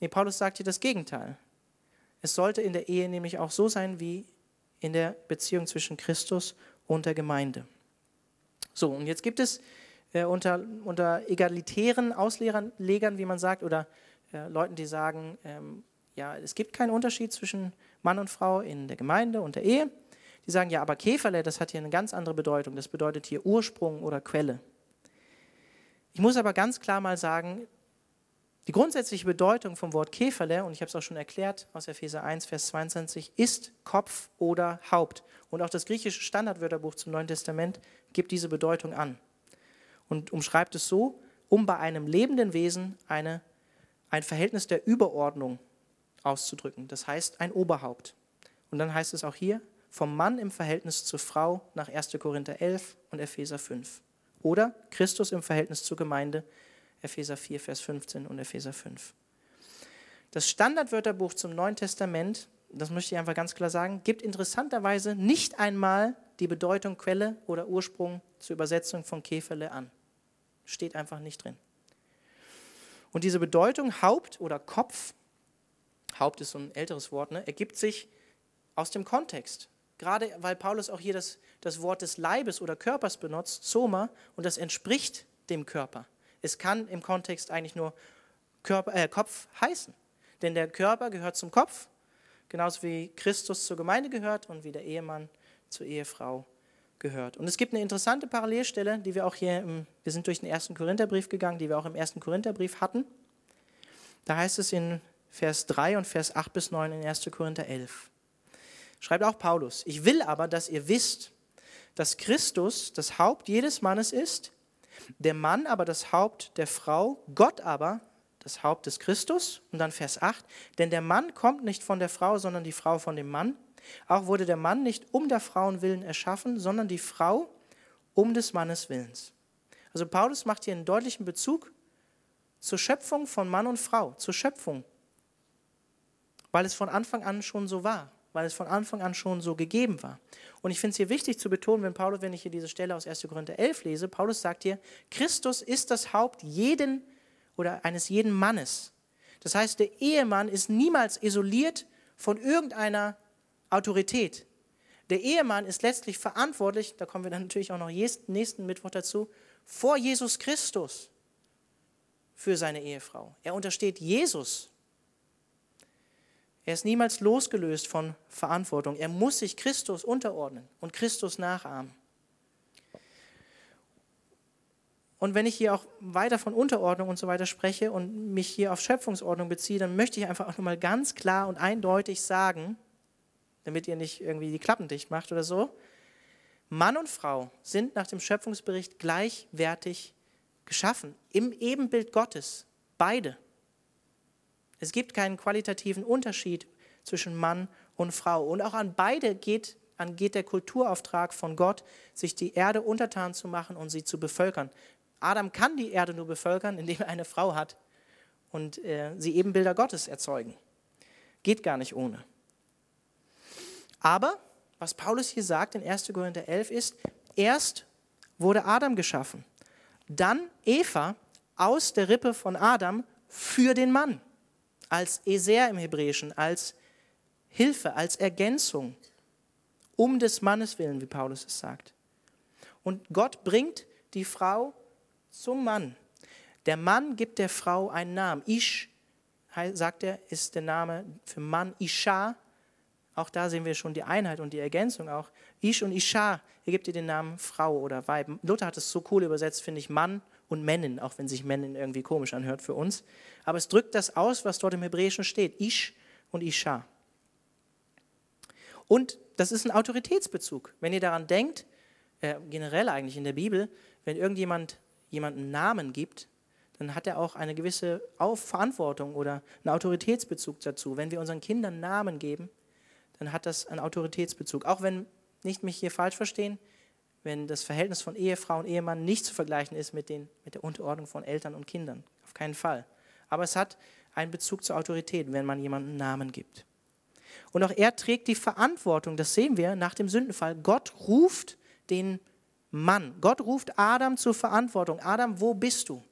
Nee, Paulus sagt hier das Gegenteil. Es sollte in der Ehe nämlich auch so sein wie in der Beziehung zwischen Christus und der Gemeinde. So, und jetzt gibt es äh, unter, unter egalitären Auslegern, wie man sagt, oder äh, Leuten, die sagen, ähm, ja, es gibt keinen Unterschied zwischen Mann und Frau in der Gemeinde und der Ehe. Die sagen, ja, aber Käferle, das hat hier eine ganz andere Bedeutung. Das bedeutet hier Ursprung oder Quelle. Ich muss aber ganz klar mal sagen, die grundsätzliche Bedeutung vom Wort Käferle, und ich habe es auch schon erklärt aus Epheser 1, Vers 22, ist Kopf oder Haupt. Und auch das griechische Standardwörterbuch zum Neuen Testament gibt diese Bedeutung an und umschreibt es so, um bei einem lebenden Wesen eine, ein Verhältnis der Überordnung auszudrücken. Das heißt ein Oberhaupt. Und dann heißt es auch hier, vom Mann im Verhältnis zur Frau nach 1. Korinther 11 und Epheser 5. Oder Christus im Verhältnis zur Gemeinde Epheser 4, Vers 15 und Epheser 5. Das Standardwörterbuch zum Neuen Testament, das möchte ich einfach ganz klar sagen, gibt interessanterweise nicht einmal die Bedeutung Quelle oder Ursprung zur Übersetzung von Käferle an. Steht einfach nicht drin. Und diese Bedeutung Haupt oder Kopf, Haupt ist so ein älteres Wort, ne, ergibt sich aus dem Kontext. Gerade weil Paulus auch hier das, das Wort des Leibes oder Körpers benutzt, Soma, und das entspricht dem Körper. Es kann im Kontext eigentlich nur Körper, äh, Kopf heißen. Denn der Körper gehört zum Kopf, genauso wie Christus zur Gemeinde gehört und wie der Ehemann zur Ehefrau gehört. Und es gibt eine interessante Parallelstelle, die wir auch hier, im, wir sind durch den ersten Korintherbrief gegangen, die wir auch im ersten Korintherbrief hatten. Da heißt es in Vers 3 und Vers 8 bis 9 in 1. Korinther 11. Schreibt auch Paulus, ich will aber, dass ihr wisst, dass Christus das Haupt jedes Mannes ist, der Mann aber das Haupt der Frau, Gott aber das Haupt des Christus. Und dann Vers 8, denn der Mann kommt nicht von der Frau, sondern die Frau von dem Mann. Auch wurde der Mann nicht um der Frauen willen erschaffen, sondern die Frau um des Mannes willens. Also Paulus macht hier einen deutlichen Bezug zur Schöpfung von Mann und Frau, zur Schöpfung, weil es von Anfang an schon so war weil es von Anfang an schon so gegeben war. Und ich finde es hier wichtig zu betonen, wenn Paulus, wenn ich hier diese Stelle aus 1. Korinther 11 lese, Paulus sagt hier, Christus ist das Haupt jeden oder eines jeden Mannes. Das heißt, der Ehemann ist niemals isoliert von irgendeiner Autorität. Der Ehemann ist letztlich verantwortlich, da kommen wir dann natürlich auch noch nächsten Mittwoch dazu, vor Jesus Christus für seine Ehefrau. Er untersteht Jesus er ist niemals losgelöst von Verantwortung. Er muss sich Christus unterordnen und Christus nachahmen. Und wenn ich hier auch weiter von Unterordnung und so weiter spreche und mich hier auf Schöpfungsordnung beziehe, dann möchte ich einfach auch nochmal ganz klar und eindeutig sagen, damit ihr nicht irgendwie die Klappen dicht macht oder so, Mann und Frau sind nach dem Schöpfungsbericht gleichwertig geschaffen, im Ebenbild Gottes, beide. Es gibt keinen qualitativen Unterschied zwischen Mann und Frau. Und auch an beide geht, an geht der Kulturauftrag von Gott, sich die Erde untertan zu machen und sie zu bevölkern. Adam kann die Erde nur bevölkern, indem er eine Frau hat und äh, sie Ebenbilder Gottes erzeugen. Geht gar nicht ohne. Aber was Paulus hier sagt in 1. Korinther 11 ist, erst wurde Adam geschaffen, dann Eva aus der Rippe von Adam für den Mann als Eser im Hebräischen, als Hilfe, als Ergänzung, um des Mannes willen, wie Paulus es sagt. Und Gott bringt die Frau zum Mann. Der Mann gibt der Frau einen Namen. Ish, sagt er, ist der Name für Mann. Isha, auch da sehen wir schon die Einheit und die Ergänzung auch. Ish und Isha, er gibt ihr den Namen Frau oder Weib. Luther hat es so cool übersetzt, finde ich, Mann und Männin, auch wenn sich Männin irgendwie komisch anhört für uns. Aber es drückt das aus, was dort im Hebräischen steht. Ish und Isha. Und das ist ein Autoritätsbezug. Wenn ihr daran denkt, äh, generell eigentlich in der Bibel, wenn irgendjemand jemanden Namen gibt, dann hat er auch eine gewisse Verantwortung oder einen Autoritätsbezug dazu. Wenn wir unseren Kindern Namen geben, dann hat das einen Autoritätsbezug. Auch wenn, nicht mich hier falsch verstehen, wenn das Verhältnis von Ehefrau und Ehemann nicht zu vergleichen ist mit, den, mit der Unterordnung von Eltern und Kindern. Auf keinen Fall. Aber es hat einen Bezug zur Autorität, wenn man jemandem Namen gibt. Und auch er trägt die Verantwortung, das sehen wir nach dem Sündenfall. Gott ruft den Mann, Gott ruft Adam zur Verantwortung. Adam, wo bist du?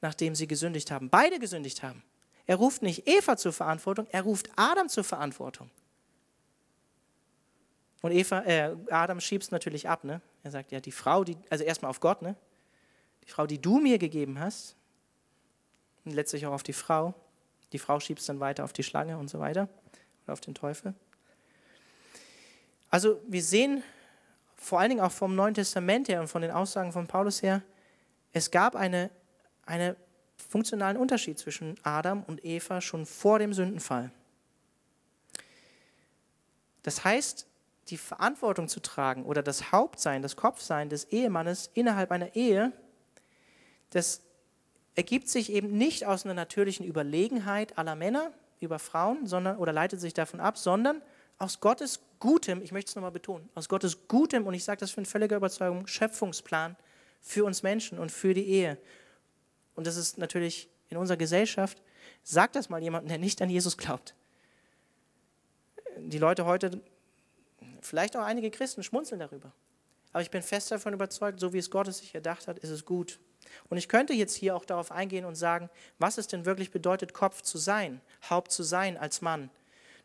Nachdem sie gesündigt haben. Beide gesündigt haben. Er ruft nicht Eva zur Verantwortung, er ruft Adam zur Verantwortung. Und Eva, äh, Adam schiebt es natürlich ab. Ne? Er sagt, ja, die Frau, die, also erstmal auf Gott, ne? die Frau, die du mir gegeben hast, und letztlich auch auf die Frau. Die Frau schiebt es dann weiter auf die Schlange und so weiter oder auf den Teufel. Also wir sehen vor allen Dingen auch vom Neuen Testament her und von den Aussagen von Paulus her, es gab eine, eine funktionalen Unterschied zwischen Adam und Eva schon vor dem Sündenfall. Das heißt, die Verantwortung zu tragen oder das Hauptsein, das Kopfsein des Ehemannes innerhalb einer Ehe, das ergibt sich eben nicht aus einer natürlichen Überlegenheit aller Männer über Frauen, sondern oder leitet sich davon ab, sondern aus Gottes gutem, ich möchte es nochmal betonen, aus Gottes gutem, und ich sage das für eine völlige Überzeugung, Schöpfungsplan für uns Menschen und für die Ehe und das ist natürlich in unserer Gesellschaft, sagt das mal jemandem, der nicht an Jesus glaubt. Die Leute heute, vielleicht auch einige Christen, schmunzeln darüber. Aber ich bin fest davon überzeugt, so wie es Gott es sich erdacht hat, ist es gut. Und ich könnte jetzt hier auch darauf eingehen und sagen, was es denn wirklich bedeutet, Kopf zu sein, Haupt zu sein als Mann.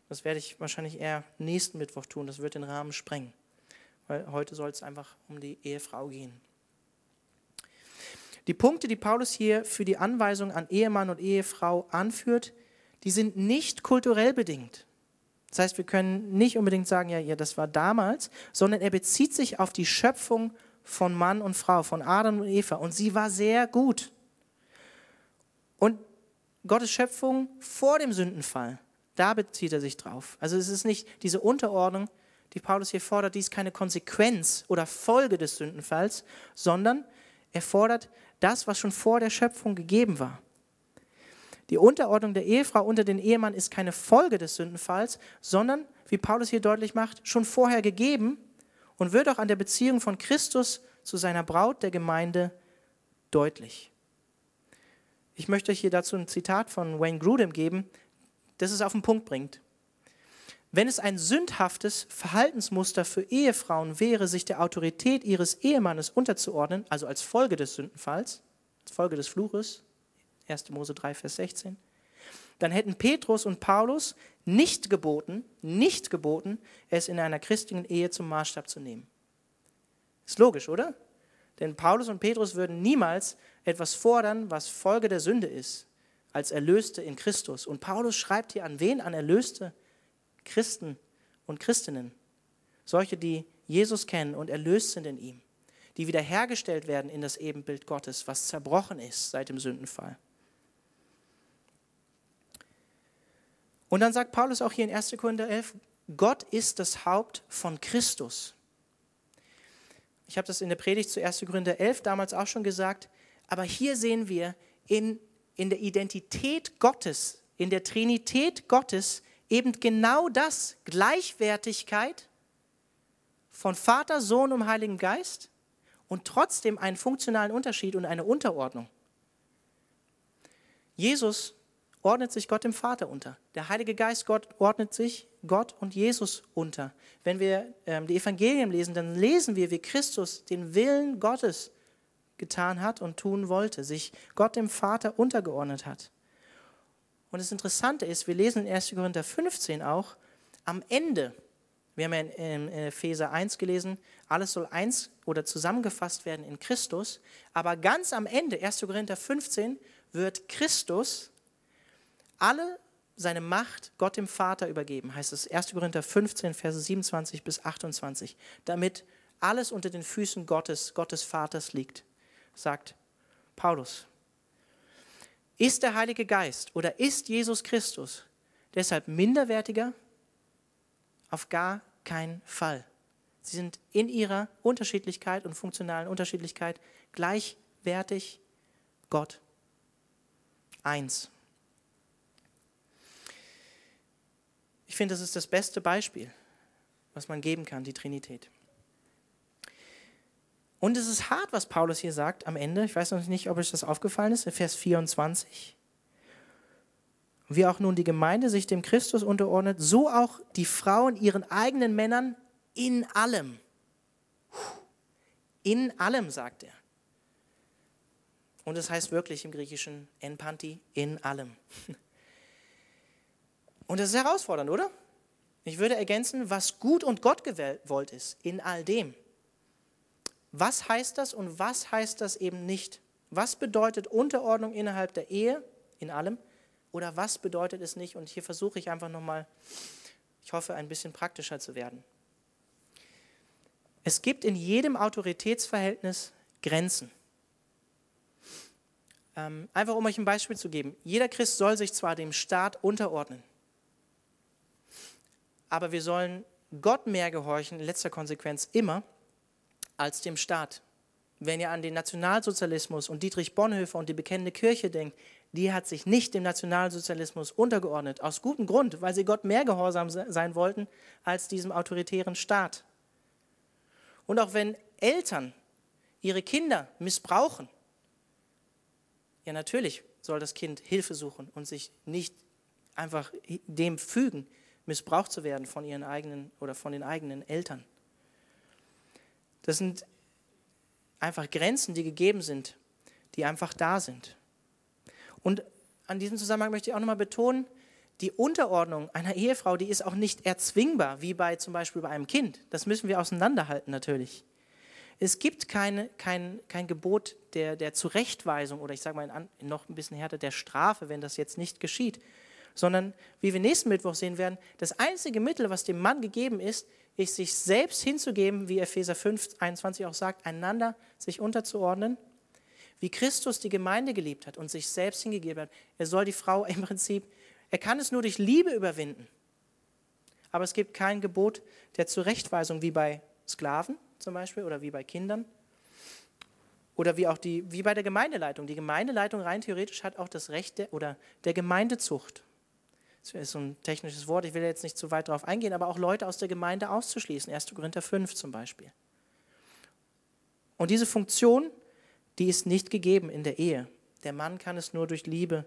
Das werde ich wahrscheinlich eher nächsten Mittwoch tun, das wird den Rahmen sprengen. Weil heute soll es einfach um die Ehefrau gehen. Die Punkte, die Paulus hier für die Anweisung an Ehemann und Ehefrau anführt, die sind nicht kulturell bedingt. Das heißt, wir können nicht unbedingt sagen, ja, ja, das war damals, sondern er bezieht sich auf die Schöpfung von Mann und Frau, von Adam und Eva. Und sie war sehr gut. Und Gottes Schöpfung vor dem Sündenfall, da bezieht er sich drauf. Also es ist nicht diese Unterordnung, die Paulus hier fordert, die ist keine Konsequenz oder Folge des Sündenfalls, sondern er fordert das, was schon vor der Schöpfung gegeben war. Die Unterordnung der Ehefrau unter den Ehemann ist keine Folge des Sündenfalls, sondern, wie Paulus hier deutlich macht, schon vorher gegeben und wird auch an der Beziehung von Christus zu seiner Braut, der Gemeinde, deutlich. Ich möchte euch hier dazu ein Zitat von Wayne Grudem geben, das es auf den Punkt bringt. Wenn es ein sündhaftes Verhaltensmuster für Ehefrauen wäre, sich der Autorität ihres Ehemannes unterzuordnen, also als Folge des Sündenfalls, als Folge des Fluches, 1. Mose 3, Vers 16, dann hätten Petrus und Paulus nicht geboten, nicht geboten, es in einer christlichen Ehe zum Maßstab zu nehmen. Ist logisch, oder? Denn Paulus und Petrus würden niemals etwas fordern, was Folge der Sünde ist, als Erlöste in Christus. Und Paulus schreibt hier an wen? An Erlöste Christen und Christinnen, solche, die Jesus kennen und erlöst sind in ihm, die wiederhergestellt werden in das Ebenbild Gottes, was zerbrochen ist seit dem Sündenfall. Und dann sagt Paulus auch hier in 1. Korinther 11, Gott ist das Haupt von Christus. Ich habe das in der Predigt zu 1. Korinther 11 damals auch schon gesagt, aber hier sehen wir in, in der Identität Gottes, in der Trinität Gottes, eben genau das, Gleichwertigkeit von Vater, Sohn und Heiligen Geist und trotzdem einen funktionalen Unterschied und eine Unterordnung. Jesus ordnet sich Gott dem Vater unter. Der Heilige Geist Gott ordnet sich Gott und Jesus unter. Wenn wir ähm, die Evangelien lesen, dann lesen wir, wie Christus den Willen Gottes getan hat und tun wollte, sich Gott dem Vater untergeordnet hat. Und das Interessante ist, wir lesen in 1. Korinther 15 auch, am Ende, Wir haben ja in Epheser 1 gelesen, alles soll eins oder zusammengefasst werden in Christus. Aber ganz am Ende, 1. Korinther 15, wird Christus alle seine Macht Gott dem Vater übergeben, heißt es 1. Korinther 15, Verse 27 bis 28, damit alles unter den Füßen Gottes, Gottes Vaters liegt, sagt Paulus. Ist der Heilige Geist oder ist Jesus Christus deshalb minderwertiger? Auf gar keinen Fall. Sie sind in ihrer Unterschiedlichkeit und funktionalen Unterschiedlichkeit gleichwertig Gott. Eins. Ich finde, das ist das beste Beispiel, was man geben kann, die Trinität. Und es ist hart, was Paulus hier sagt am Ende. Ich weiß noch nicht, ob euch das aufgefallen ist, in Vers 24. Wie auch nun die Gemeinde sich dem Christus unterordnet, so auch die Frauen ihren eigenen Männern in allem. In allem, sagt er. Und es das heißt wirklich im Griechischen Enpanti, in allem. Und das ist herausfordernd, oder? Ich würde ergänzen, was gut und Gott gewollt ist, in all dem. Was heißt das und was heißt das eben nicht? Was bedeutet Unterordnung innerhalb der Ehe in allem oder was bedeutet es nicht? Und hier versuche ich einfach nochmal, ich hoffe, ein bisschen praktischer zu werden. Es gibt in jedem Autoritätsverhältnis Grenzen. Ähm, einfach um euch ein Beispiel zu geben. Jeder Christ soll sich zwar dem Staat unterordnen, aber wir sollen Gott mehr gehorchen, in letzter Konsequenz immer, als dem Staat. Wenn ihr an den Nationalsozialismus und Dietrich Bonhoeffer und die bekennende Kirche denkt, die hat sich nicht dem Nationalsozialismus untergeordnet, aus gutem Grund, weil sie Gott mehr gehorsam sein wollten als diesem autoritären Staat. Und auch wenn Eltern ihre Kinder missbrauchen, ja natürlich soll das Kind Hilfe suchen und sich nicht einfach dem fügen, missbraucht zu werden von ihren eigenen oder von den eigenen Eltern. Das sind einfach Grenzen, die gegeben sind, die einfach da sind. Und an diesem Zusammenhang möchte ich auch nochmal betonen, die Unterordnung einer Ehefrau, die ist auch nicht erzwingbar, wie bei zum Beispiel bei einem Kind. Das müssen wir auseinanderhalten natürlich. Es gibt keine, kein, kein Gebot der, der Zurechtweisung oder ich sage mal noch ein bisschen härter der Strafe, wenn das jetzt nicht geschieht, sondern wie wir nächsten Mittwoch sehen werden, das einzige Mittel, was dem Mann gegeben ist, ist, sich selbst hinzugeben, wie Epheser 5, 21 auch sagt, einander sich unterzuordnen, wie Christus die Gemeinde geliebt hat und sich selbst hingegeben hat. Er soll die Frau im Prinzip, er kann es nur durch Liebe überwinden. Aber es gibt kein Gebot der Zurechtweisung, wie bei Sklaven zum Beispiel oder wie bei Kindern. Oder wie auch die, wie bei der Gemeindeleitung. Die Gemeindeleitung rein theoretisch hat auch das Recht der, oder der Gemeindezucht das ist so ein technisches Wort, ich will jetzt nicht zu weit darauf eingehen, aber auch Leute aus der Gemeinde auszuschließen, 1. Korinther 5 zum Beispiel. Und diese Funktion, die ist nicht gegeben in der Ehe. Der Mann kann es nur durch Liebe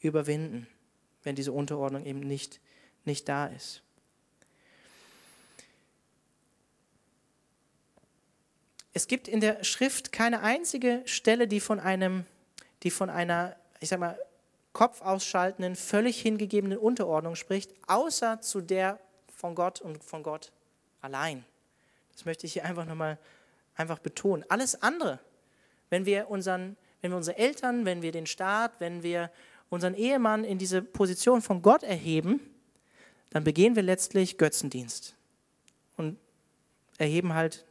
überwinden, wenn diese Unterordnung eben nicht, nicht da ist. Es gibt in der Schrift keine einzige Stelle, die von einem, die von einer, ich sag mal, kopfausschaltenden, völlig hingegebenen Unterordnung spricht, außer zu der von Gott und von Gott allein. Das möchte ich hier einfach nochmal einfach betonen. Alles andere, wenn wir, unseren, wenn wir unsere Eltern, wenn wir den Staat, wenn wir unseren Ehemann in diese Position von Gott erheben, dann begehen wir letztlich Götzendienst und erheben halt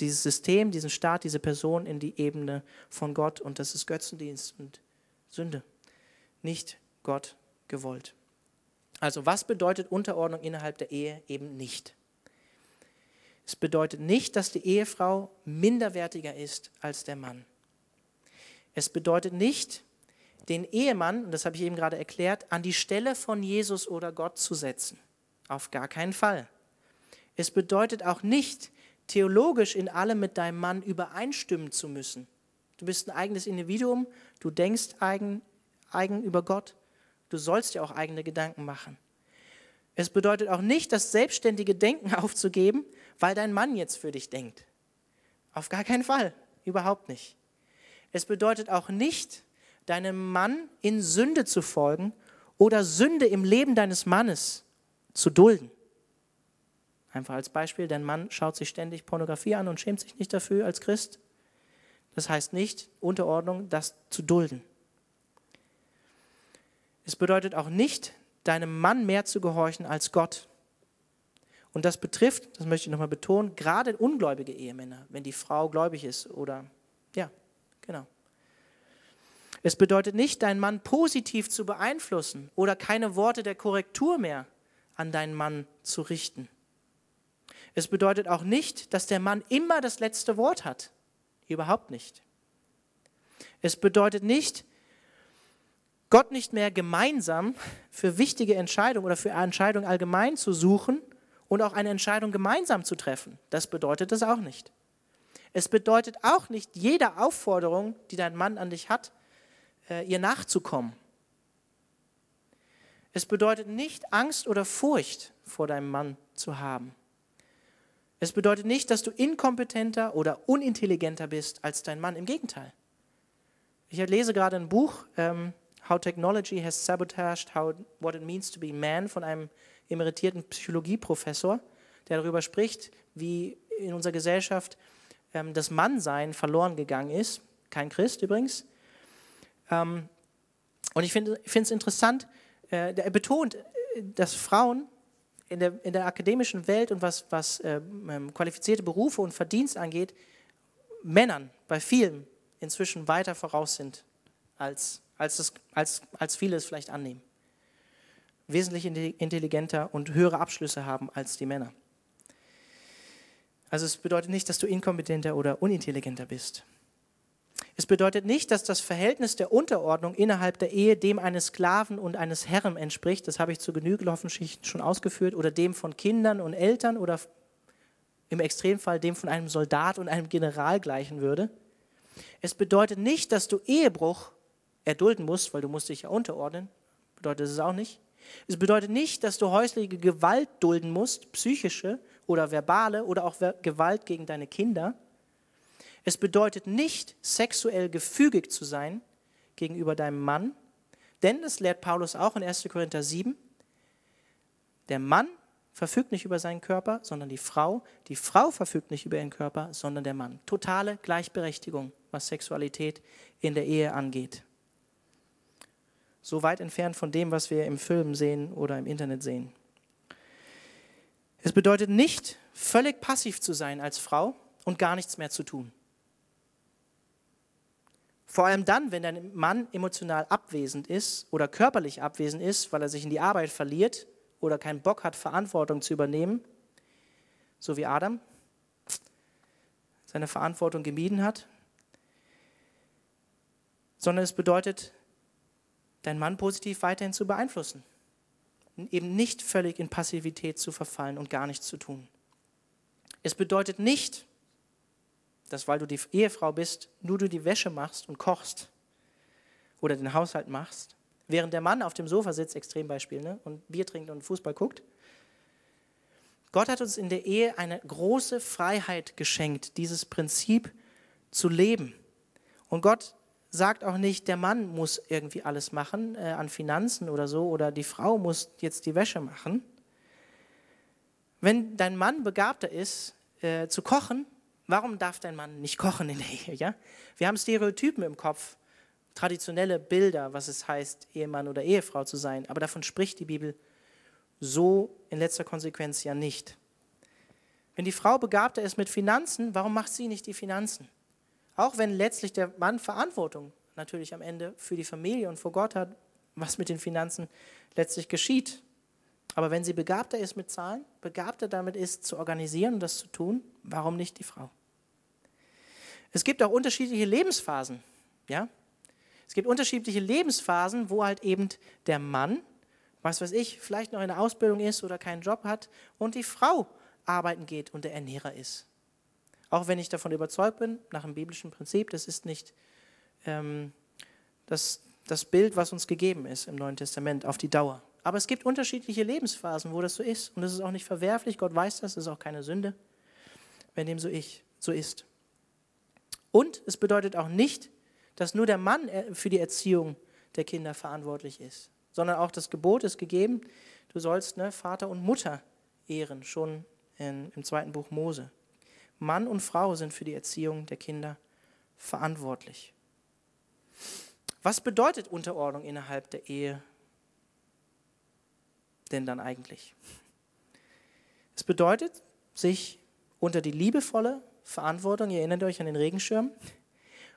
dieses System, diesen Staat, diese Person in die Ebene von Gott und das ist Götzendienst und Sünde nicht Gott gewollt. Also was bedeutet Unterordnung innerhalb der Ehe eben nicht? Es bedeutet nicht, dass die Ehefrau minderwertiger ist als der Mann. Es bedeutet nicht, den Ehemann, und das habe ich eben gerade erklärt, an die Stelle von Jesus oder Gott zu setzen. Auf gar keinen Fall. Es bedeutet auch nicht, theologisch in allem mit deinem Mann übereinstimmen zu müssen. Du bist ein eigenes Individuum, du denkst eigen, eigen über Gott. Du sollst dir auch eigene Gedanken machen. Es bedeutet auch nicht, das selbstständige Denken aufzugeben, weil dein Mann jetzt für dich denkt. Auf gar keinen Fall, überhaupt nicht. Es bedeutet auch nicht, deinem Mann in Sünde zu folgen oder Sünde im Leben deines Mannes zu dulden. Einfach als Beispiel, dein Mann schaut sich ständig Pornografie an und schämt sich nicht dafür als Christ. Das heißt nicht, Unterordnung, das zu dulden. Es bedeutet auch nicht, deinem Mann mehr zu gehorchen als Gott. Und das betrifft, das möchte ich nochmal betonen, gerade ungläubige Ehemänner, wenn die Frau gläubig ist oder, ja, genau. Es bedeutet nicht, deinen Mann positiv zu beeinflussen oder keine Worte der Korrektur mehr an deinen Mann zu richten. Es bedeutet auch nicht, dass der Mann immer das letzte Wort hat. Überhaupt nicht. Es bedeutet nicht, Gott nicht mehr gemeinsam für wichtige Entscheidungen oder für Entscheidungen allgemein zu suchen und auch eine Entscheidung gemeinsam zu treffen. Das bedeutet es auch nicht. Es bedeutet auch nicht, jeder Aufforderung, die dein Mann an dich hat, äh, ihr nachzukommen. Es bedeutet nicht, Angst oder Furcht vor deinem Mann zu haben. Es bedeutet nicht, dass du inkompetenter oder unintelligenter bist als dein Mann. Im Gegenteil. Ich lese gerade ein Buch, ähm, How Technology Has Sabotaged How, What It Means to Be Man von einem emeritierten Psychologieprofessor, der darüber spricht, wie in unserer Gesellschaft ähm, das Mannsein verloren gegangen ist. Kein Christ übrigens. Ähm, und ich finde es interessant, äh, er betont, äh, dass Frauen in der, in der akademischen Welt und was, was ähm, qualifizierte Berufe und Verdienst angeht, Männern bei vielen inzwischen weiter voraus sind, als, als, das, als, als viele es vielleicht annehmen. Wesentlich intelligenter und höhere Abschlüsse haben als die Männer. Also es bedeutet nicht, dass du inkompetenter oder unintelligenter bist. Es bedeutet nicht, dass das Verhältnis der Unterordnung innerhalb der Ehe dem eines Sklaven und eines Herren entspricht, das habe ich zu Genüge offensichtlich schon ausgeführt, oder dem von Kindern und Eltern oder im Extremfall dem von einem Soldat und einem General gleichen würde. Es bedeutet nicht, dass du Ehebruch erdulden musst, weil du musst dich ja unterordnen. Bedeutet es auch nicht. Es bedeutet nicht, dass du häusliche Gewalt dulden musst, psychische oder verbale oder auch Gewalt gegen deine Kinder. Es bedeutet nicht, sexuell gefügig zu sein gegenüber deinem Mann, denn das lehrt Paulus auch in 1. Korinther 7. Der Mann verfügt nicht über seinen Körper, sondern die Frau. Die Frau verfügt nicht über ihren Körper, sondern der Mann. Totale Gleichberechtigung, was Sexualität in der Ehe angeht. So weit entfernt von dem, was wir im Film sehen oder im Internet sehen. Es bedeutet nicht, völlig passiv zu sein als Frau und gar nichts mehr zu tun. Vor allem dann, wenn dein Mann emotional abwesend ist oder körperlich abwesend ist, weil er sich in die Arbeit verliert oder keinen Bock hat, Verantwortung zu übernehmen, so wie Adam seine Verantwortung gemieden hat, sondern es bedeutet, deinen Mann positiv weiterhin zu beeinflussen, eben nicht völlig in Passivität zu verfallen und gar nichts zu tun. Es bedeutet nicht, dass weil du die Ehefrau bist, nur du die Wäsche machst und kochst oder den Haushalt machst, während der Mann auf dem Sofa sitzt, Extrembeispiel, ne, und Bier trinkt und Fußball guckt. Gott hat uns in der Ehe eine große Freiheit geschenkt, dieses Prinzip zu leben. Und Gott sagt auch nicht, der Mann muss irgendwie alles machen äh, an Finanzen oder so, oder die Frau muss jetzt die Wäsche machen. Wenn dein Mann begabter ist, äh, zu kochen, Warum darf dein Mann nicht kochen in der Ehe? Ja? Wir haben Stereotypen im Kopf, traditionelle Bilder, was es heißt, Ehemann oder Ehefrau zu sein, aber davon spricht die Bibel so in letzter Konsequenz ja nicht. Wenn die Frau begabter ist mit Finanzen, warum macht sie nicht die Finanzen? Auch wenn letztlich der Mann Verantwortung natürlich am Ende für die Familie und vor Gott hat, was mit den Finanzen letztlich geschieht. Aber wenn sie begabter ist mit Zahlen, begabter damit ist, zu organisieren und das zu tun, warum nicht die Frau? Es gibt auch unterschiedliche Lebensphasen. Ja? Es gibt unterschiedliche Lebensphasen, wo halt eben der Mann, was weiß ich, vielleicht noch in der Ausbildung ist oder keinen Job hat und die Frau arbeiten geht und der Ernährer ist. Auch wenn ich davon überzeugt bin, nach dem biblischen Prinzip, das ist nicht ähm, das, das Bild, was uns gegeben ist im Neuen Testament auf die Dauer. Aber es gibt unterschiedliche Lebensphasen, wo das so ist. Und das ist auch nicht verwerflich. Gott weiß das, das ist auch keine Sünde, wenn dem so, ich, so ist. Und es bedeutet auch nicht, dass nur der Mann äh, für die Erziehung der Kinder verantwortlich ist, sondern auch das Gebot ist gegeben, du sollst ne, Vater und Mutter ehren, schon in, im zweiten Buch Mose. Mann und Frau sind für die Erziehung der Kinder verantwortlich. Was bedeutet Unterordnung innerhalb der Ehe denn dann eigentlich? Es bedeutet, sich unter die liebevolle Verantwortung, ihr erinnert euch an den Regenschirm,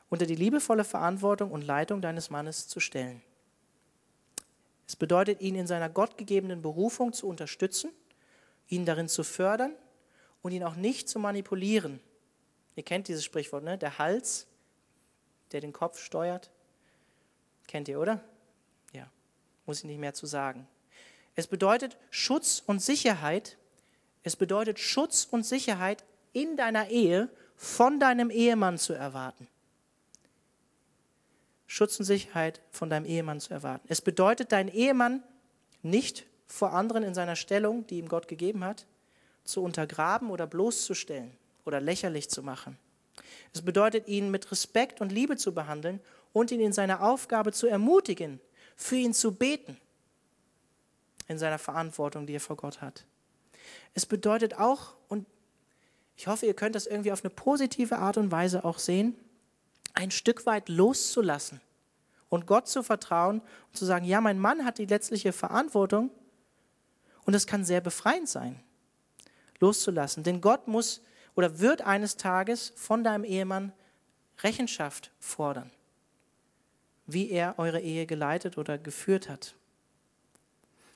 unter die liebevolle Verantwortung und Leitung deines Mannes zu stellen. Es bedeutet, ihn in seiner gottgegebenen Berufung zu unterstützen, ihn darin zu fördern und ihn auch nicht zu manipulieren. Ihr kennt dieses Sprichwort, ne? Der Hals, der den Kopf steuert. Kennt ihr, oder? Ja, muss ich nicht mehr zu sagen. Es bedeutet Schutz und Sicherheit. Es bedeutet Schutz und Sicherheit in deiner Ehe von deinem Ehemann zu erwarten. Schutz und Sicherheit von deinem Ehemann zu erwarten. Es bedeutet, deinen Ehemann nicht vor anderen in seiner Stellung, die ihm Gott gegeben hat, zu untergraben oder bloßzustellen oder lächerlich zu machen. Es bedeutet, ihn mit Respekt und Liebe zu behandeln und ihn in seiner Aufgabe zu ermutigen, für ihn zu beten, in seiner Verantwortung, die er vor Gott hat. Es bedeutet auch, und ich hoffe, ihr könnt das irgendwie auf eine positive Art und Weise auch sehen, ein Stück weit loszulassen und Gott zu vertrauen und zu sagen, ja, mein Mann hat die letztliche Verantwortung und es kann sehr befreiend sein, loszulassen. Denn Gott muss oder wird eines Tages von deinem Ehemann Rechenschaft fordern, wie er eure Ehe geleitet oder geführt hat.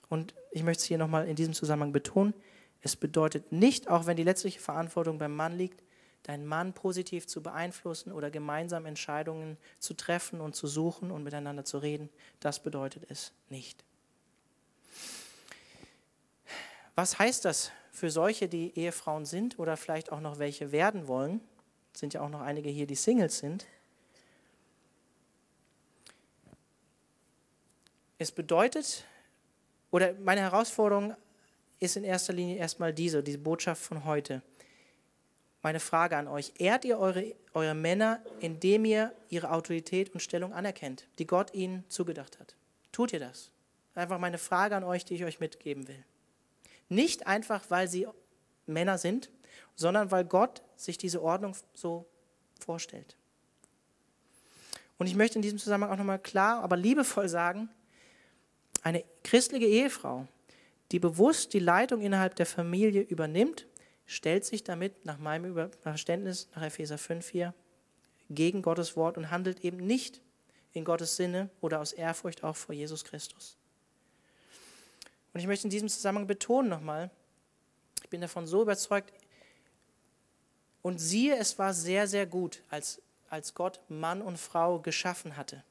Und ich möchte es hier nochmal in diesem Zusammenhang betonen, es bedeutet nicht, auch wenn die letztliche Verantwortung beim Mann liegt, deinen Mann positiv zu beeinflussen oder gemeinsam Entscheidungen zu treffen und zu suchen und miteinander zu reden. Das bedeutet es nicht. Was heißt das für solche, die Ehefrauen sind oder vielleicht auch noch welche werden wollen? Sind ja auch noch einige hier, die Singles sind. Es bedeutet, oder meine Herausforderung ist in erster Linie erstmal diese, diese Botschaft von heute. Meine Frage an euch, ehrt ihr eure, eure Männer, indem ihr ihre Autorität und Stellung anerkennt, die Gott ihnen zugedacht hat? Tut ihr das? Einfach meine Frage an euch, die ich euch mitgeben will. Nicht einfach, weil sie Männer sind, sondern weil Gott sich diese Ordnung so vorstellt. Und ich möchte in diesem Zusammenhang auch nochmal klar, aber liebevoll sagen, eine christliche Ehefrau, die bewusst die Leitung innerhalb der Familie übernimmt, stellt sich damit nach meinem Verständnis, nach Epheser 5 hier, gegen Gottes Wort und handelt eben nicht in Gottes Sinne oder aus Ehrfurcht auch vor Jesus Christus. Und ich möchte in diesem Zusammenhang betonen nochmal, ich bin davon so überzeugt, und siehe, es war sehr, sehr gut, als, als Gott Mann und Frau geschaffen hatte.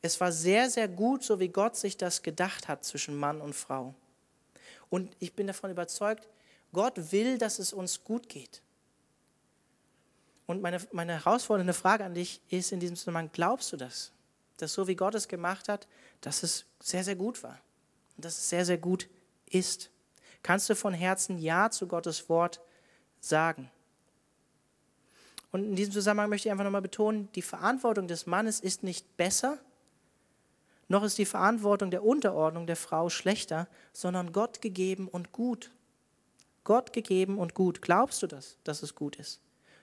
Es war sehr, sehr gut, so wie Gott sich das gedacht hat zwischen Mann und Frau. Und ich bin davon überzeugt, Gott will, dass es uns gut geht. Und meine, meine herausfordernde Frage an dich ist in diesem Zusammenhang, glaubst du das? Dass so wie Gott es gemacht hat, dass es sehr, sehr gut war dass es sehr, sehr gut ist? Kannst du von Herzen Ja zu Gottes Wort sagen? Und in diesem Zusammenhang möchte ich einfach nochmal betonen, die Verantwortung des Mannes ist nicht besser, noch ist die Verantwortung der Unterordnung der Frau schlechter, sondern Gott gegeben und gut. Gott gegeben und gut. Glaubst du das, dass es gut ist?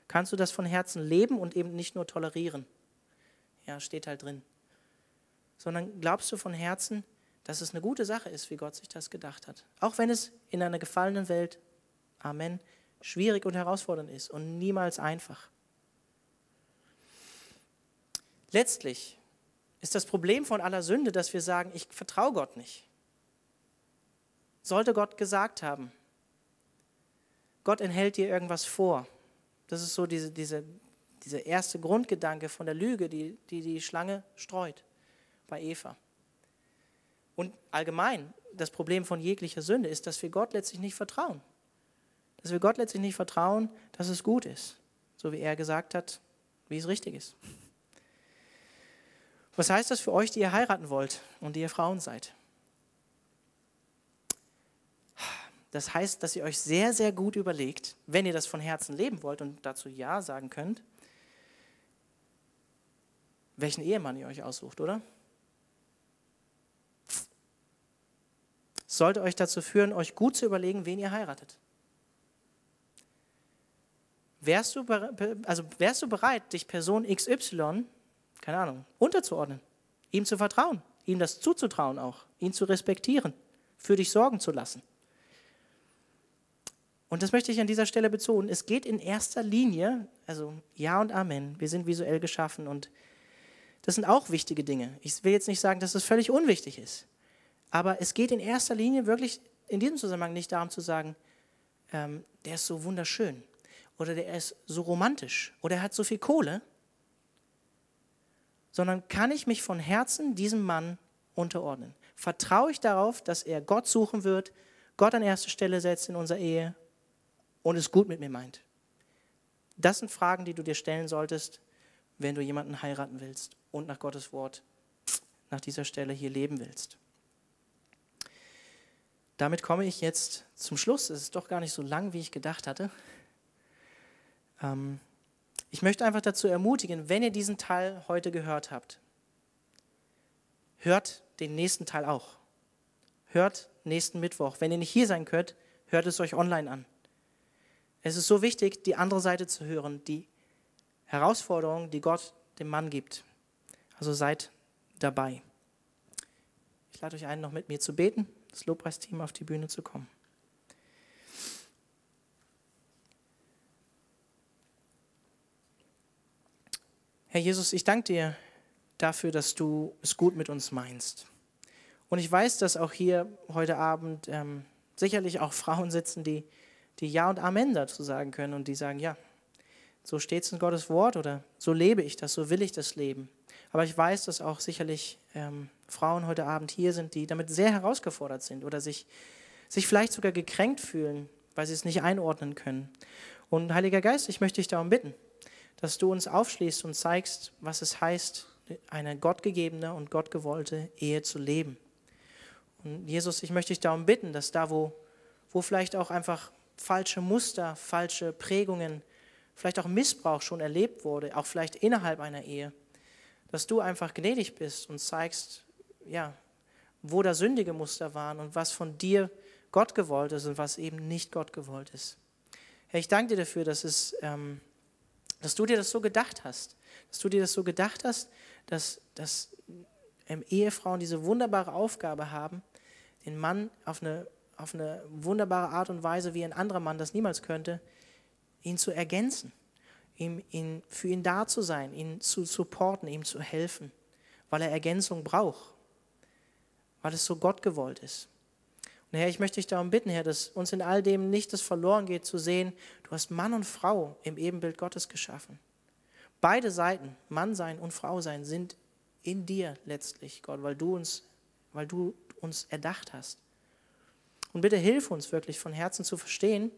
Kannst du das von Herzen leben und eben nicht nur tolerieren? Ja, steht halt drin. Sondern glaubst du von Herzen, dass es eine gute Sache ist, wie Gott sich das gedacht hat? Auch wenn es in einer gefallenen Welt, Amen, schwierig und herausfordernd ist und niemals einfach. Letztlich ist das Problem von aller Sünde, dass wir sagen, ich vertraue Gott nicht. Sollte Gott gesagt haben, Gott enthält dir irgendwas vor. Das ist so diese, diese, dieser erste Grundgedanke von der Lüge, die, die die Schlange streut bei Eva. Und allgemein, das Problem von jeglicher Sünde ist, dass wir Gott letztlich nicht vertrauen. Dass wir Gott letztlich nicht vertrauen, dass es gut ist. So wie er gesagt hat, wie es richtig ist. Was heißt das für euch, die ihr heiraten wollt und die ihr Frauen seid? Das heißt, dass ihr euch sehr, sehr gut überlegt, wenn ihr das von Herzen leben wollt und dazu Ja sagen könnt, welchen Ehemann ihr euch aussucht, oder? Sollte euch dazu führen, euch gut zu überlegen, wen ihr heiratet. wärst du, also wärst du bereit, dich Person XY, keine Ahnung, unterzuordnen, ihm zu vertrauen, ihm das zuzutrauen auch, ihn zu respektieren, für dich sorgen zu lassen? Und das möchte ich an dieser Stelle betonen. Es geht in erster Linie, also Ja und Amen. Wir sind visuell geschaffen und das sind auch wichtige Dinge. Ich will jetzt nicht sagen, dass das völlig unwichtig ist. Aber es geht in erster Linie wirklich in diesem Zusammenhang nicht darum zu sagen, ähm, der ist so wunderschön oder der ist so romantisch oder er hat so viel Kohle, sondern kann ich mich von Herzen diesem Mann unterordnen? Vertraue ich darauf, dass er Gott suchen wird, Gott an erste Stelle setzt in unserer Ehe und es gut mit mir meint? Das sind Fragen, die du dir stellen solltest, wenn du jemanden heiraten willst und nach Gottes Wort nach dieser Stelle hier leben willst. Damit komme ich jetzt zum Schluss. Es ist doch gar nicht so lang, wie ich gedacht hatte. Ähm, ich möchte einfach dazu ermutigen, wenn ihr diesen Teil heute gehört habt, hört den nächsten Teil auch. Hört nächsten Mittwoch. Wenn ihr nicht hier sein könnt, hört es euch online an. Es ist so wichtig, die andere Seite zu hören, die Herausforderung, die Gott dem Mann gibt. Also seid dabei. Ich lade euch ein, noch mit mir zu beten das Lobpreisteam auf die Bühne zu kommen. Herr Jesus, ich danke dir dafür, dass du es gut mit uns meinst. Und ich weiß, dass auch hier heute Abend ähm, sicherlich auch Frauen sitzen, die, die Ja und Amen dazu sagen können und die sagen, ja, so steht es in Gottes Wort oder so lebe ich das, so will ich das leben. Aber ich weiß, dass auch sicherlich ähm, Frauen heute Abend hier sind, die damit sehr herausgefordert sind oder sich, sich vielleicht sogar gekränkt fühlen, weil sie es nicht einordnen können. Und Heiliger Geist, ich möchte dich darum bitten, dass du uns aufschließt und zeigst, was es heißt, eine gottgegebene und gottgewollte Ehe zu leben. Und Jesus, ich möchte dich darum bitten, dass da, wo, wo vielleicht auch einfach falsche Muster, falsche Prägungen, vielleicht auch Missbrauch schon erlebt wurde, auch vielleicht innerhalb einer Ehe, dass du einfach gnädig bist und zeigst, ja, wo da sündige Muster waren und was von dir Gott gewollt ist und was eben nicht Gott gewollt ist. Herr, ich danke dir dafür, dass, es, ähm, dass du dir das so gedacht hast, dass du dir das so gedacht hast, dass, dass ähm, Ehefrauen diese wunderbare Aufgabe haben, den Mann auf eine, auf eine wunderbare Art und Weise, wie ein anderer Mann das niemals könnte, ihn zu ergänzen ihm, ihn, für ihn da zu sein, ihn zu supporten, ihm zu helfen, weil er Ergänzung braucht, weil es so Gott gewollt ist. Und Herr, ich möchte dich darum bitten, Herr, dass uns in all dem nicht das verloren geht, zu sehen, du hast Mann und Frau im Ebenbild Gottes geschaffen. Beide Seiten, Mann sein und Frau sein, sind in dir letztlich, Gott, weil du uns, weil du uns erdacht hast. Und bitte hilf uns wirklich von Herzen zu verstehen,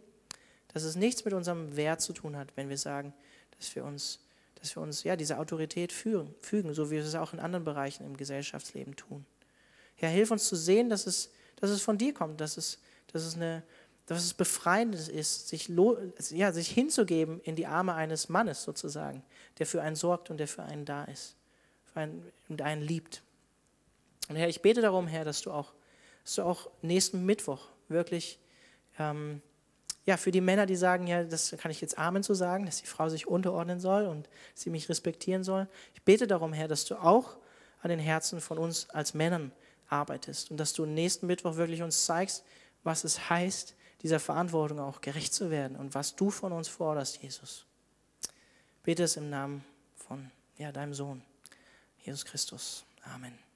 dass es nichts mit unserem Wert zu tun hat, wenn wir sagen, dass wir uns, dass wir uns ja, diese Autorität führen, fügen, so wie wir es auch in anderen Bereichen im Gesellschaftsleben tun. Herr, hilf uns zu sehen, dass es, dass es von dir kommt, dass es, dass es, eine, dass es befreiend ist, sich, ja, sich hinzugeben in die Arme eines Mannes sozusagen, der für einen sorgt und der für einen da ist für einen, und einen liebt. Und Herr, ich bete darum, Herr, dass du auch, dass du auch nächsten Mittwoch wirklich ähm, ja, für die Männer, die sagen, ja, das kann ich jetzt Amen zu sagen, dass die Frau sich unterordnen soll und sie mich respektieren soll. Ich bete darum, Herr, dass du auch an den Herzen von uns als Männern arbeitest und dass du nächsten Mittwoch wirklich uns zeigst, was es heißt, dieser Verantwortung auch gerecht zu werden und was du von uns forderst, Jesus. Bete es im Namen von ja, deinem Sohn, Jesus Christus. Amen.